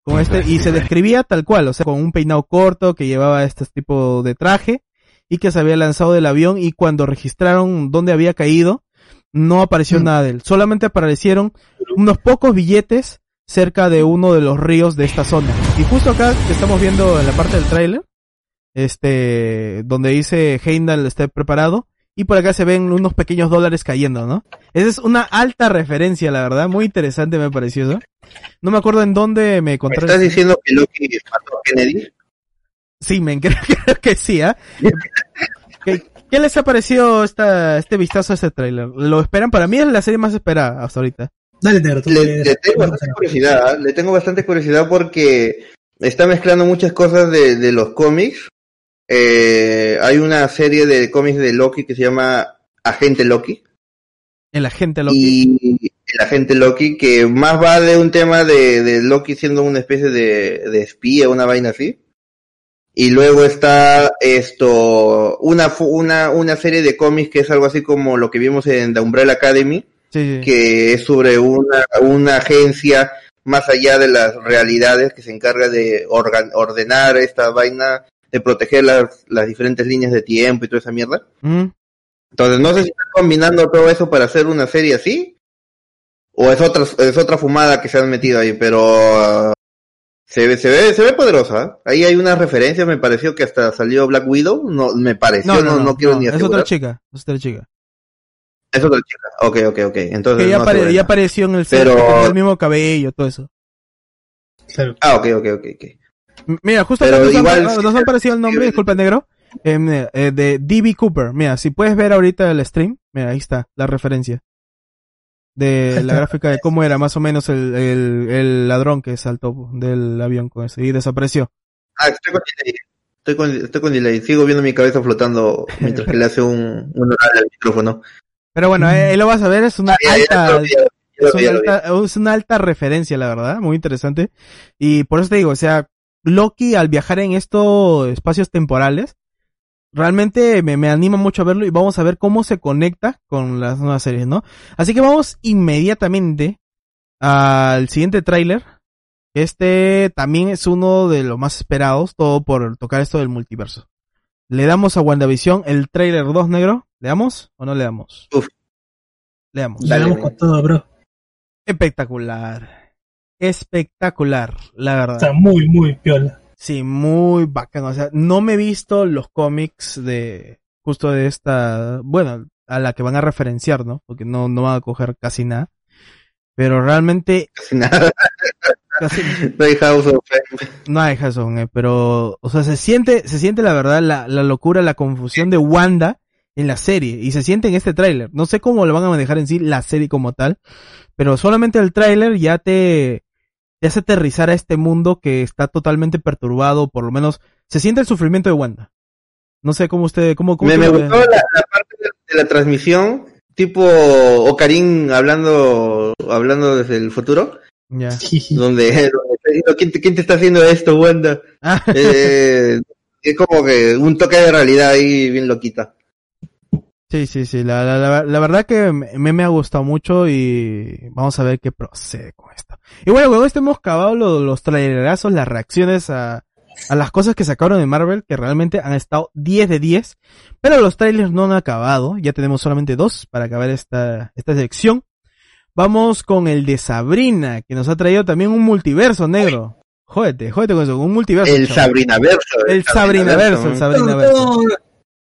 con este, y se describía tal cual, o sea, con un peinado corto que llevaba este tipo de traje y que se había lanzado del avión y cuando registraron dónde había caído, no apareció Mm. nada de él. Solamente aparecieron unos pocos billetes cerca de uno de los ríos de esta zona. Y justo acá que estamos viendo en la parte del tráiler, este, donde dice Heimdall esté preparado, y por acá se ven unos pequeños dólares cayendo, ¿no? Esa es una alta referencia, la verdad, muy interesante me pareció eso. No me acuerdo en dónde me ¿Me contaron. estás diciendo que Loki mató a Kennedy? Sí, men, creo, creo que sí, ¿ah? ¿Qué, qué les ha parecido esta, este vistazo a este tráiler? ¿Lo esperan? Para mí es la serie más esperada hasta ahorita. Dale, negro, tú Le, le tengo bastante curiosidad, ¿ah? le tengo bastante curiosidad porque está mezclando muchas cosas de, de los cómics. Eh, hay una serie de cómics de Loki que se llama Agente Loki. El agente Loki. Y el agente Loki, que más va de un tema de, de Loki siendo una especie de, de espía, una vaina así. Y luego está esto, una, una, una serie de cómics que es algo así como lo que vimos en The Umbrella Academy, Sí, sí. que es sobre una, una agencia más allá de las realidades que se encarga de organ- ordenar esta vaina, de proteger las, las diferentes líneas de tiempo y toda esa mierda. Mm. Entonces, no sé si están combinando todo eso para hacer una serie así, o es otra, es otra fumada que se han metido ahí, pero uh, se ve, se ve, se ve poderosa. Ahí hay unas referencias, me pareció que hasta salió Black Widow, no, me pareció, no, no, quiero no, ni Es asegurar. otra chica, es otra chica. Es otra chica. Ok, ok, ok. Entonces, Que ya, no apare- aseguré ya nada. apareció en el set, Pero- tenía el mismo cabello, todo eso. Claro. Ah, ok, ok, ok, ok. Mira, justo nos, igual han, nos se- han parecido el nombre, disculpa negro, em, eh, de D.B. Cooper. Mira, si puedes ver ahorita el stream, mira, ahí está, la referencia. De la gráfica de cómo era más o menos el, el, el ladrón que saltó del avión con eso y desapareció. Ah, estoy con delay. Estoy con, estoy con delay. Sigo viendo mi cabeza flotando mientras que le hace un, un oral al micrófono. Pero bueno, eh, ahí lo vas a ver, es una alta, es una alta, es una alta referencia, la verdad, muy interesante. Y por eso te digo, o sea, Loki al viajar en estos espacios temporales, realmente me, me anima mucho a verlo y vamos a ver cómo se conecta con las nuevas series, ¿no? Así que vamos inmediatamente al siguiente tráiler. Este también es uno de los más esperados, todo por tocar esto del multiverso. Le damos a WandaVision el tráiler 2 negro. ¿Le damos o no le damos? Uf. Le damos. Le damos con todo, bro. Espectacular. Espectacular, la verdad. Está muy, muy piola. Sí, muy bacán. O sea, no me he visto los cómics de justo de esta, bueno, a la que van a referenciar, ¿no? Porque no, no van a coger casi nada. Pero realmente Casi nada. casi No hay House of M. no hay razón, eh, pero, o sea, se siente, se siente la verdad la, la locura, la confusión de Wanda en la serie y se siente en este tráiler. No sé cómo lo van a manejar en sí la serie como tal, pero solamente el tráiler ya te, te hace aterrizar a este mundo que está totalmente perturbado, por lo menos se siente el sufrimiento de Wanda. No sé cómo usted, cómo, cómo Me, me gustó la, la parte de, de la transmisión, tipo Ocarín hablando, hablando desde el futuro, Ya. donde, donde está diciendo, ¿quién te, quién te está haciendo esto, Wanda? Ah, Eh, es como que un toque de realidad ahí bien loquita. Sí, sí, sí, la, la, la, la verdad que me, me ha gustado mucho y vamos a ver qué procede con esto. Y bueno, con esto hemos acabado lo- los trailerazos, las reacciones a, a las cosas que sacaron de Marvel, que realmente han estado 10 de 10, pero los trailers no han acabado, ya tenemos solamente dos para acabar esta, esta sección. Vamos con el de Sabrina, que nos ha traído también un multiverso negro. Jódete, jódete con eso, un multiverso. El chaval. Sabrina Verso. El Sabrinaverso, el Todo, Sabrinaverso.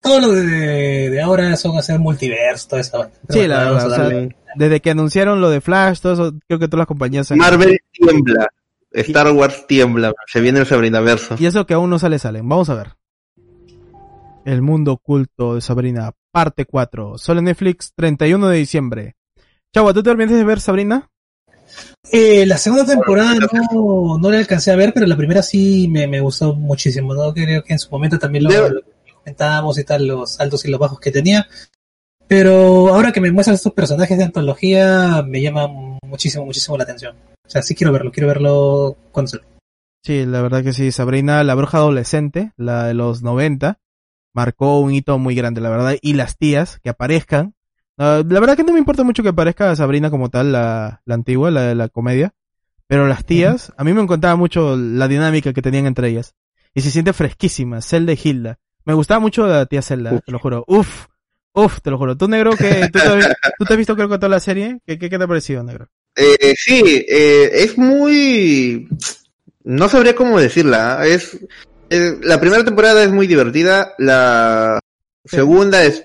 Todo, lo de, de ahora son hacer multiverso, toda esa vaina. Sí, la verdad, o sea, Desde que anunciaron lo de Flash, todo eso, creo que todas las compañías han- Marvel tiembla. Star Wars tiembla. Se viene el Sabrina Verso. Y eso que aún no sale, salen. Vamos a ver. El mundo oculto de Sabrina, parte 4. Solo en Netflix, 31 de diciembre. Chavo, ¿tú te olvidaste de ver Sabrina? Eh, la segunda temporada no, no la alcancé a ver, pero la primera sí me, me gustó muchísimo, ¿no? Creo que en su momento también lo, Debo- lo comentábamos y tal, los altos y los bajos que tenía. Pero ahora que me muestran estos personajes de antología, me llama muchísimo, muchísimo la atención. O sea, sí quiero verlo, quiero verlo cuando se... Sí, la verdad que sí. Sabrina, la bruja adolescente, la de los 90, marcó un hito muy grande, la verdad. Y las tías que aparezcan. Ah, la verdad que no me importa mucho que aparezca Sabrina como tal, la, la antigua, la de la comedia. Pero las tías, a mí me encantaba mucho la dinámica que tenían entre ellas. Y se siente fresquísima, Zelda y Hilda. Me gustaba mucho la tía Zelda, te lo juro. Uf, uf, te lo juro. Tú, negro, que tú, te, has- tú te has visto creo que toda la serie. ¿Qué, qué, qué te ha parecido, negro? Eh, sí, eh, es muy... No sabría cómo decirla. ¿ah? Es Eh, la primera temporada es muy divertida, la Sí. segunda es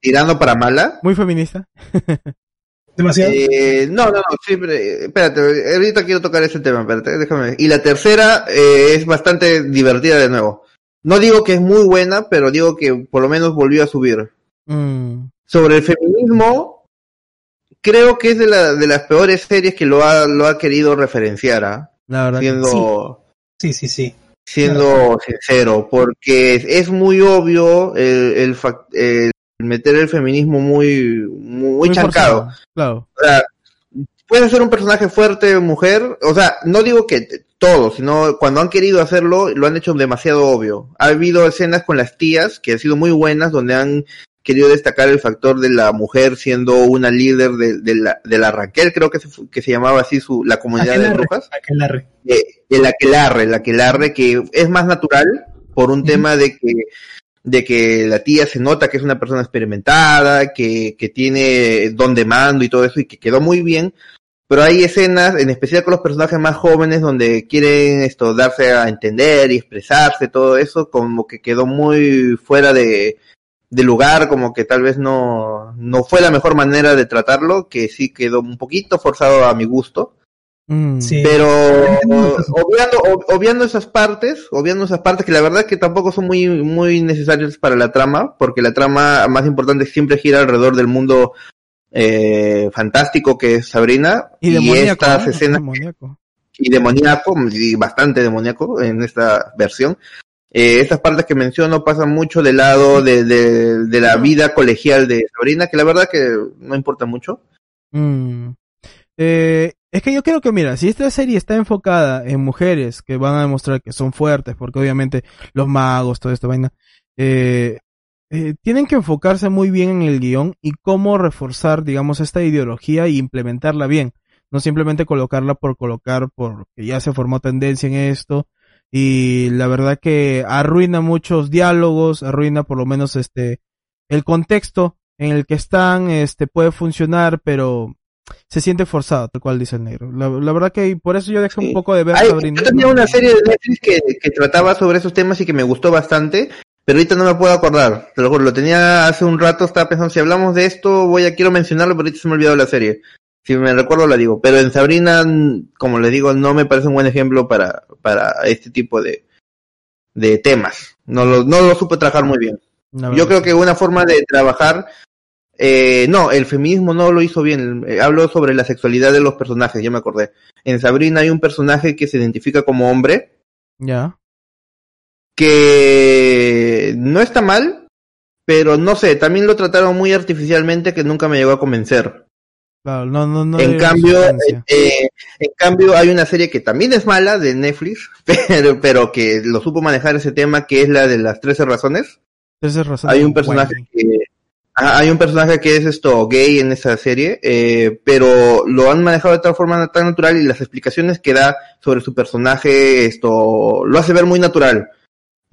tirando para mala. Muy feminista. Demasiado. Eh, no, no, no, sí, pero, eh, espérate, ahorita quiero tocar ese tema, espérate, déjame. Y la tercera eh, es bastante divertida de nuevo. No digo que es muy buena, pero digo que por lo menos volvió a subir. Mm, Sobre el feminismo, creo que es de, la, de las peores series que lo ha, lo ha querido referenciar, ¿ah? la verdad. que siendo, Sí, sí, sí. siendo sincero, porque es, muy obvio el, el, meter el feminismo muy, muy, chancado. Claro. O sea, puede ser un personaje fuerte, mujer, o sea, no digo que t- todo, sino cuando han querido hacerlo, lo han hecho demasiado obvio. Ha habido escenas con las tías que han sido muy buenas, donde han querido destacar el factor de la mujer siendo una líder de, de la, de la Raquel, creo que se, que se llamaba así su, la comunidad de Aquelarre, brujas aquelarre. eh, el aquelarre, el aquelarre que es más natural por un tema de que de que la tía se nota que es una persona experimentada, que, que tiene don de mando y todo eso y que quedó muy bien, pero hay escenas, en especial con los personajes más jóvenes, donde quieren esto darse a entender y expresarse, todo eso, como que quedó muy fuera de, de lugar, como que tal vez no, no fue la mejor manera de tratarlo, que sí quedó un poquito forzado a mi gusto. Mm, Sí. Pero obviando, ob- obviando esas partes, obviando esas partes que la verdad que tampoco son muy, muy necesarias para la trama, porque la trama más importante siempre gira alrededor del mundo eh, fantástico que es Sabrina Y y, estas ¿no? escenas Demoníaco. y demoníaco, y bastante demoníaco en esta versión. Eh, estas partes que menciono pasan mucho del lado de, de, de la vida colegial de Sabrina, que la verdad que no importa mucho. Mm. Eh, es que yo creo que, mira, si esta serie está enfocada en mujeres que van a demostrar que son fuertes, porque obviamente los magos, toda esta vaina, eh, eh, tienen que enfocarse muy bien en el guion y cómo reforzar, digamos, esta ideología y implementarla bien. No simplemente colocarla por colocar, porque ya se formó tendencia en esto. Y la verdad que arruina muchos diálogos, arruina por lo menos este, el contexto en el que están, este, puede funcionar, pero se siente forzado, tal cual dice el negro. La, la verdad que por eso yo dejé Sí. un poco de ver Ay, Sabrina. yo tenía una serie de Netflix que, que trataba sobre esos temas y que me gustó bastante, pero ahorita no me puedo acordar. Te lo juro, lo tenía hace un rato, estaba pensando, si hablamos de esto, voy a, quiero mencionarlo, pero ahorita se me ha olvidado la serie. Si me recuerdo la digo. Pero en Sabrina, como les digo, no me parece un buen ejemplo para, para este tipo de, de temas. No lo, no lo supe trabajar muy bien. Yo creo que una forma de trabajar, eh, no, el feminismo no lo hizo bien. Eh, hablo sobre la sexualidad de los personajes, ya me acordé. En Sabrina hay un personaje que se identifica como hombre, Ya. Que no está mal, pero no sé, también lo trataron muy artificialmente que nunca me llegó a convencer. Claro, no, no, no. en cambio, sustancia. eh, en cambio hay una serie que también es mala de Netflix, pero, pero que lo supo manejar ese tema que es la de las 13 razones. Esa es razón. hay un personaje que hay un personaje que es esto gay en esa serie eh, pero lo han manejado de tal forma tan natural y las explicaciones que da sobre su personaje esto lo hace ver muy natural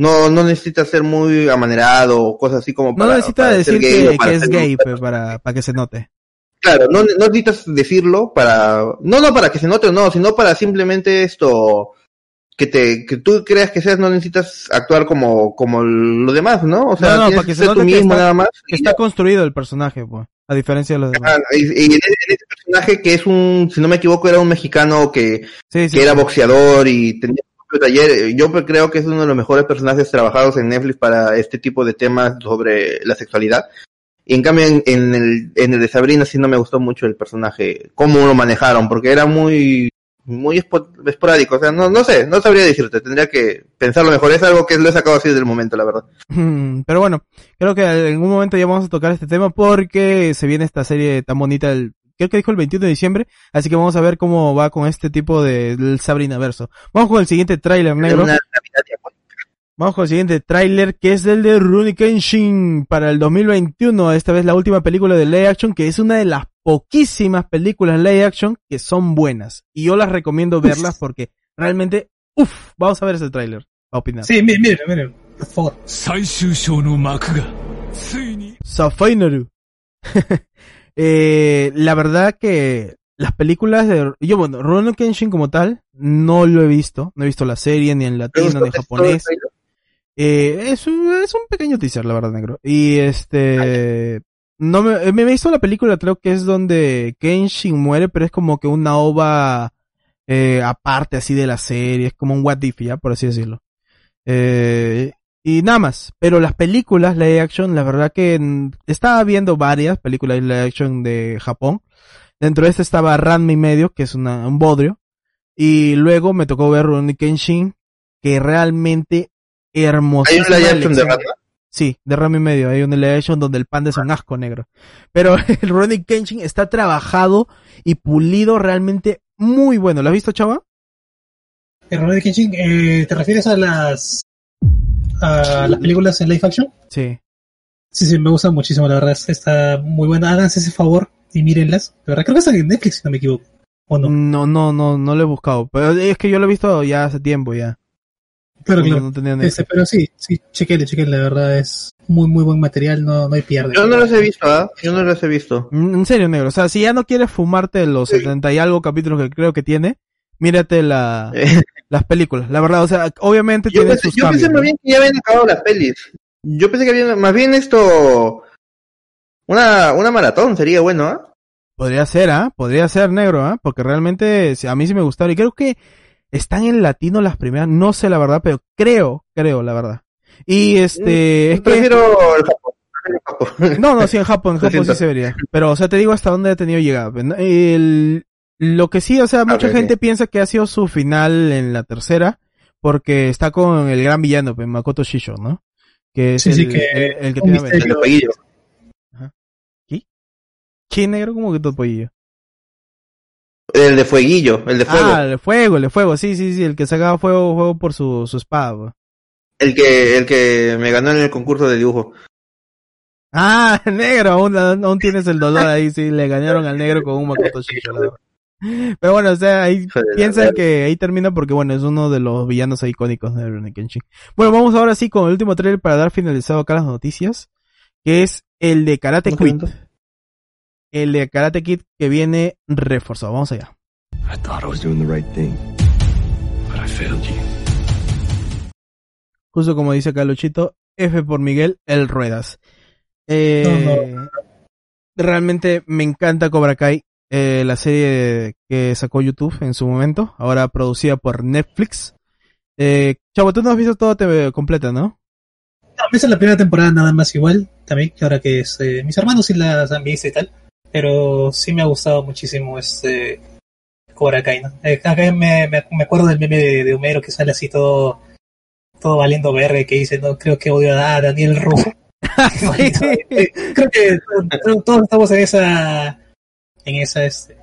no no necesita ser muy amanerado o cosas así como No para, necesita para ser decir gay que, o para que es gay pues, para, para que se note. claro no, no necesitas decirlo para no no para que se note o no sino para simplemente esto que te que tú creas que seas no necesitas actuar como como los demás no o sea No, no, para que se note tú que mismo está- nada más Está construido el personaje, pues, a diferencia de los demás. Ah, y, y en, ese personaje que es un, si no me equivoco, era un mexicano que, Sí, sí. que era boxeador y tenía taller. Yo pues creo que es uno de los mejores personajes trabajados en Netflix para este tipo de temas sobre la sexualidad. Y en cambio en, el, en el de Sabrina sí no me gustó mucho el personaje, cómo lo manejaron, porque era muy, muy espo- esporádico. O sea, no, no sé, no sabría decirte, tendría que pensarlo mejor. Es algo que lo he sacado así del momento, la verdad. Mm, Pero bueno, creo que en algún momento ya vamos a tocar este tema porque se viene esta serie tan bonita el, creo que dijo el 21 de diciembre, así que vamos a ver cómo va con este tipo de, Sabrina Verso. Vamos con el siguiente tráiler negro. Vamos con el siguiente tráiler que es el de Rurouni Kenshin para el 2021, esta vez la última película de live action que es una de las poquísimas películas live action que son buenas y yo las recomiendo verlas porque realmente uff, vamos a ver ese tráiler, a opinar. Sí, miren, miren, miren, por favor. Safainaru eh, la verdad que las películas de yo bueno, Rurouni Kenshin como tal no lo he visto, no he visto la serie ni en ¿Te latino ni en japonés. Eh, es, un, es un pequeño teaser, la verdad, negro. Y este... No me, eh, me he visto la película, creo que es donde Kenshin muere, pero es como que una ova eh, aparte así de la serie, es como un what if, ya, por así decirlo. Eh, y nada más, pero las películas live action, la verdad que mm, estaba viendo varias películas live action de Japón. Dentro de esta estaba Ranma y medio, que es una, un bodrio. Y luego me tocó ver Ronnie Kenshin, que realmente hermoso. ¿Hay un live action de Ranma? Sí, de Ranma y medio. Hay un live action donde el panda es un asco negro. Pero el Ronnie Kenshin está trabajado y pulido realmente muy bueno. ¿Lo has visto, chava? El Kenshin, eh, ¿te refieres a las a las películas en live action? Sí. Sí, sí, me gusta muchísimo, la verdad, está muy buena. Háganse ese favor y mírenlas. De verdad, creo que está en Netflix, si no me equivoco. ¿O no? No, no, no, no lo he buscado. Pero es que yo lo he visto ya hace tiempo ya. Claro, No, claro. no tenía Netflix. Este, pero sí, sí, chequenle, chequenle, la verdad es muy, muy buen material, no, no hay pierde. Yo no los he visto, ¿ah? Yo no los he visto. Mm, En serio, negro. O sea, si ya no quieres fumarte los Sí. 70 y algo capítulos que creo que tiene, mírate la, las películas. La verdad, o sea, obviamente Yo tiene pensé, sus yo pensé más bien que ya habían acabado las pelis. Yo pensé que habían, más bien esto, una, una maratón sería bueno, ¿ah? Podría ser, ¿ah? Podría ser negro, ¿ah? Porque realmente a mí sí me gustaron. Y creo que están en latino las primeras. No sé la verdad, pero creo, creo la verdad. Y este, es que... Prefiero el Japón. prefiero el Japón. No, no, sí, en Japón, en Japón sí se vería. Pero, o sea, te digo hasta dónde ha tenido llegada. pues. El, lo que sí, o sea, mucha gente piensa que ha sido su final en la tercera, porque está con el gran villano, pues, Makoto Shisho, ¿no? Que es Sí, el, sí, que el, el que tiene misterio. Fueguillo. ¿Quién negro como que todo pollillo? El de Fueguillo, el de Fuego. Ah, el de fuego, el de fuego, sí, sí, sí, el que sacaba fuego, fuego por su, su espada. pues. El que, el que me ganó en el concurso de dibujo. Ah, negro, aún, aún tienes el dolor ahí, sí, le ganaron al negro con un Makoto Shisho, la verdad. Pero bueno, o sea, ahí Hijo de la piensan verga. que ahí termina porque bueno, es uno de los villanos icónicos de Rurouni Kenshin. Bueno, vamos ahora sí con el último trailer para dar finalizado acá las noticias, que es el de Karate ¿Cómo Kid. El de Karate Kid que viene reforzado. Vamos allá. I thought I was doing the right thing, but I failed you. Justo como dice acá Luchito, F por Miguel, el Ruedas. Eh, Realmente me encanta Cobra Kai, eh, la serie que sacó YouTube en su momento, ahora producida por Netflix. Eh, Chavo, tú no has visto todo TV completa, ¿no? A veces la primera temporada nada más igual, también, que ahora que es, eh, mis hermanos sí las han visto y tal, pero sí me ha gustado muchísimo este Cobra Kai, ¿no? Eh, acá me, me, me acuerdo del meme de, de Homero que sale así todo, todo valiendo verga, que dice, no, creo que odio a Daniel. Eh, creo que todos estamos en esa, en esa, este,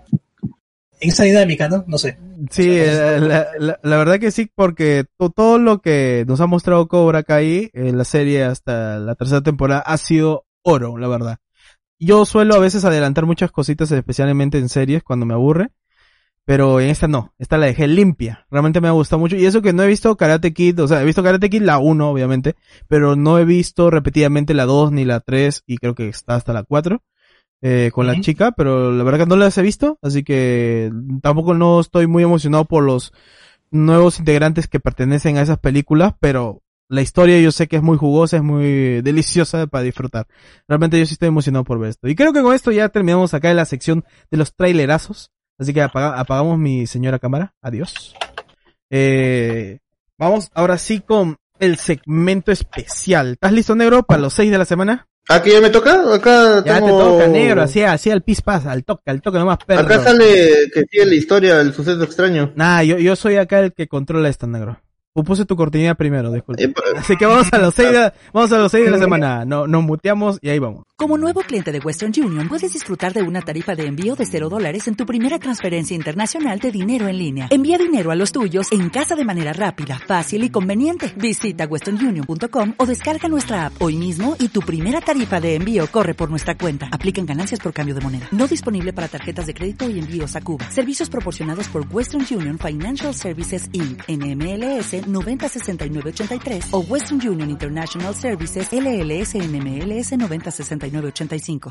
en esa dinámica, ¿no? No sé. Sí, eh, la, la- la verdad que sí, porque to- todo lo que nos ha mostrado Cobra Kai en la serie hasta la tercera temporada ha sido oro, la verdad. Yo suelo a veces adelantar muchas cositas, especialmente en series, cuando me aburre. Pero en esta no, esta la dejé limpia. Realmente me ha gustado mucho. Y eso que no he visto Karate Kid, o sea, he visto Karate Kid la 1, obviamente, pero no he visto repetidamente la 2 ni la 3, y creo que está hasta la 4, eh, con la chica, pero la verdad que no las he visto, así que tampoco no estoy muy emocionado por los nuevos integrantes que pertenecen a esas películas, pero la historia yo sé que es muy jugosa, es muy deliciosa para disfrutar. Realmente yo sí estoy emocionado por ver esto. Y creo que con esto ya terminamos acá en la sección de los trailerazos. Así que apaga- apagamos mi señora cámara. Adiós. Eh, vamos ahora sí con el segmento especial. ¿Estás listo, negro, para los seis de la semana? ¿Ah, que ya me toca? Acá Ya te toca, negro, así, así al pis pasa, al toque, al toque nomás, perro. Acá sale que sigue la historia, el suceso extraño. Nah, yo, yo soy acá el que controla esto, negro. Puse tu cortinilla primero, disculpe. Eh, Así que vamos a los seis de, vamos a los seis de la semana. No, nos muteamos y ahí vamos. Como nuevo cliente de Western Union, puedes disfrutar de una tarifa de envío de 0 dólares en tu primera transferencia internacional de dinero en línea. Envía dinero a los tuyos en casa de manera rápida, fácil y conveniente. Visita westernunion.com o descarga nuestra app hoy mismo y tu primera tarifa de envío corre por nuestra cuenta. Aplican ganancias por cambio de moneda. No disponible para tarjetas de crédito y envíos a Cuba. Servicios proporcionados por Western Union Financial Services Inc. NMLS 906983 o Western Union International Services LLS NMLS 906985.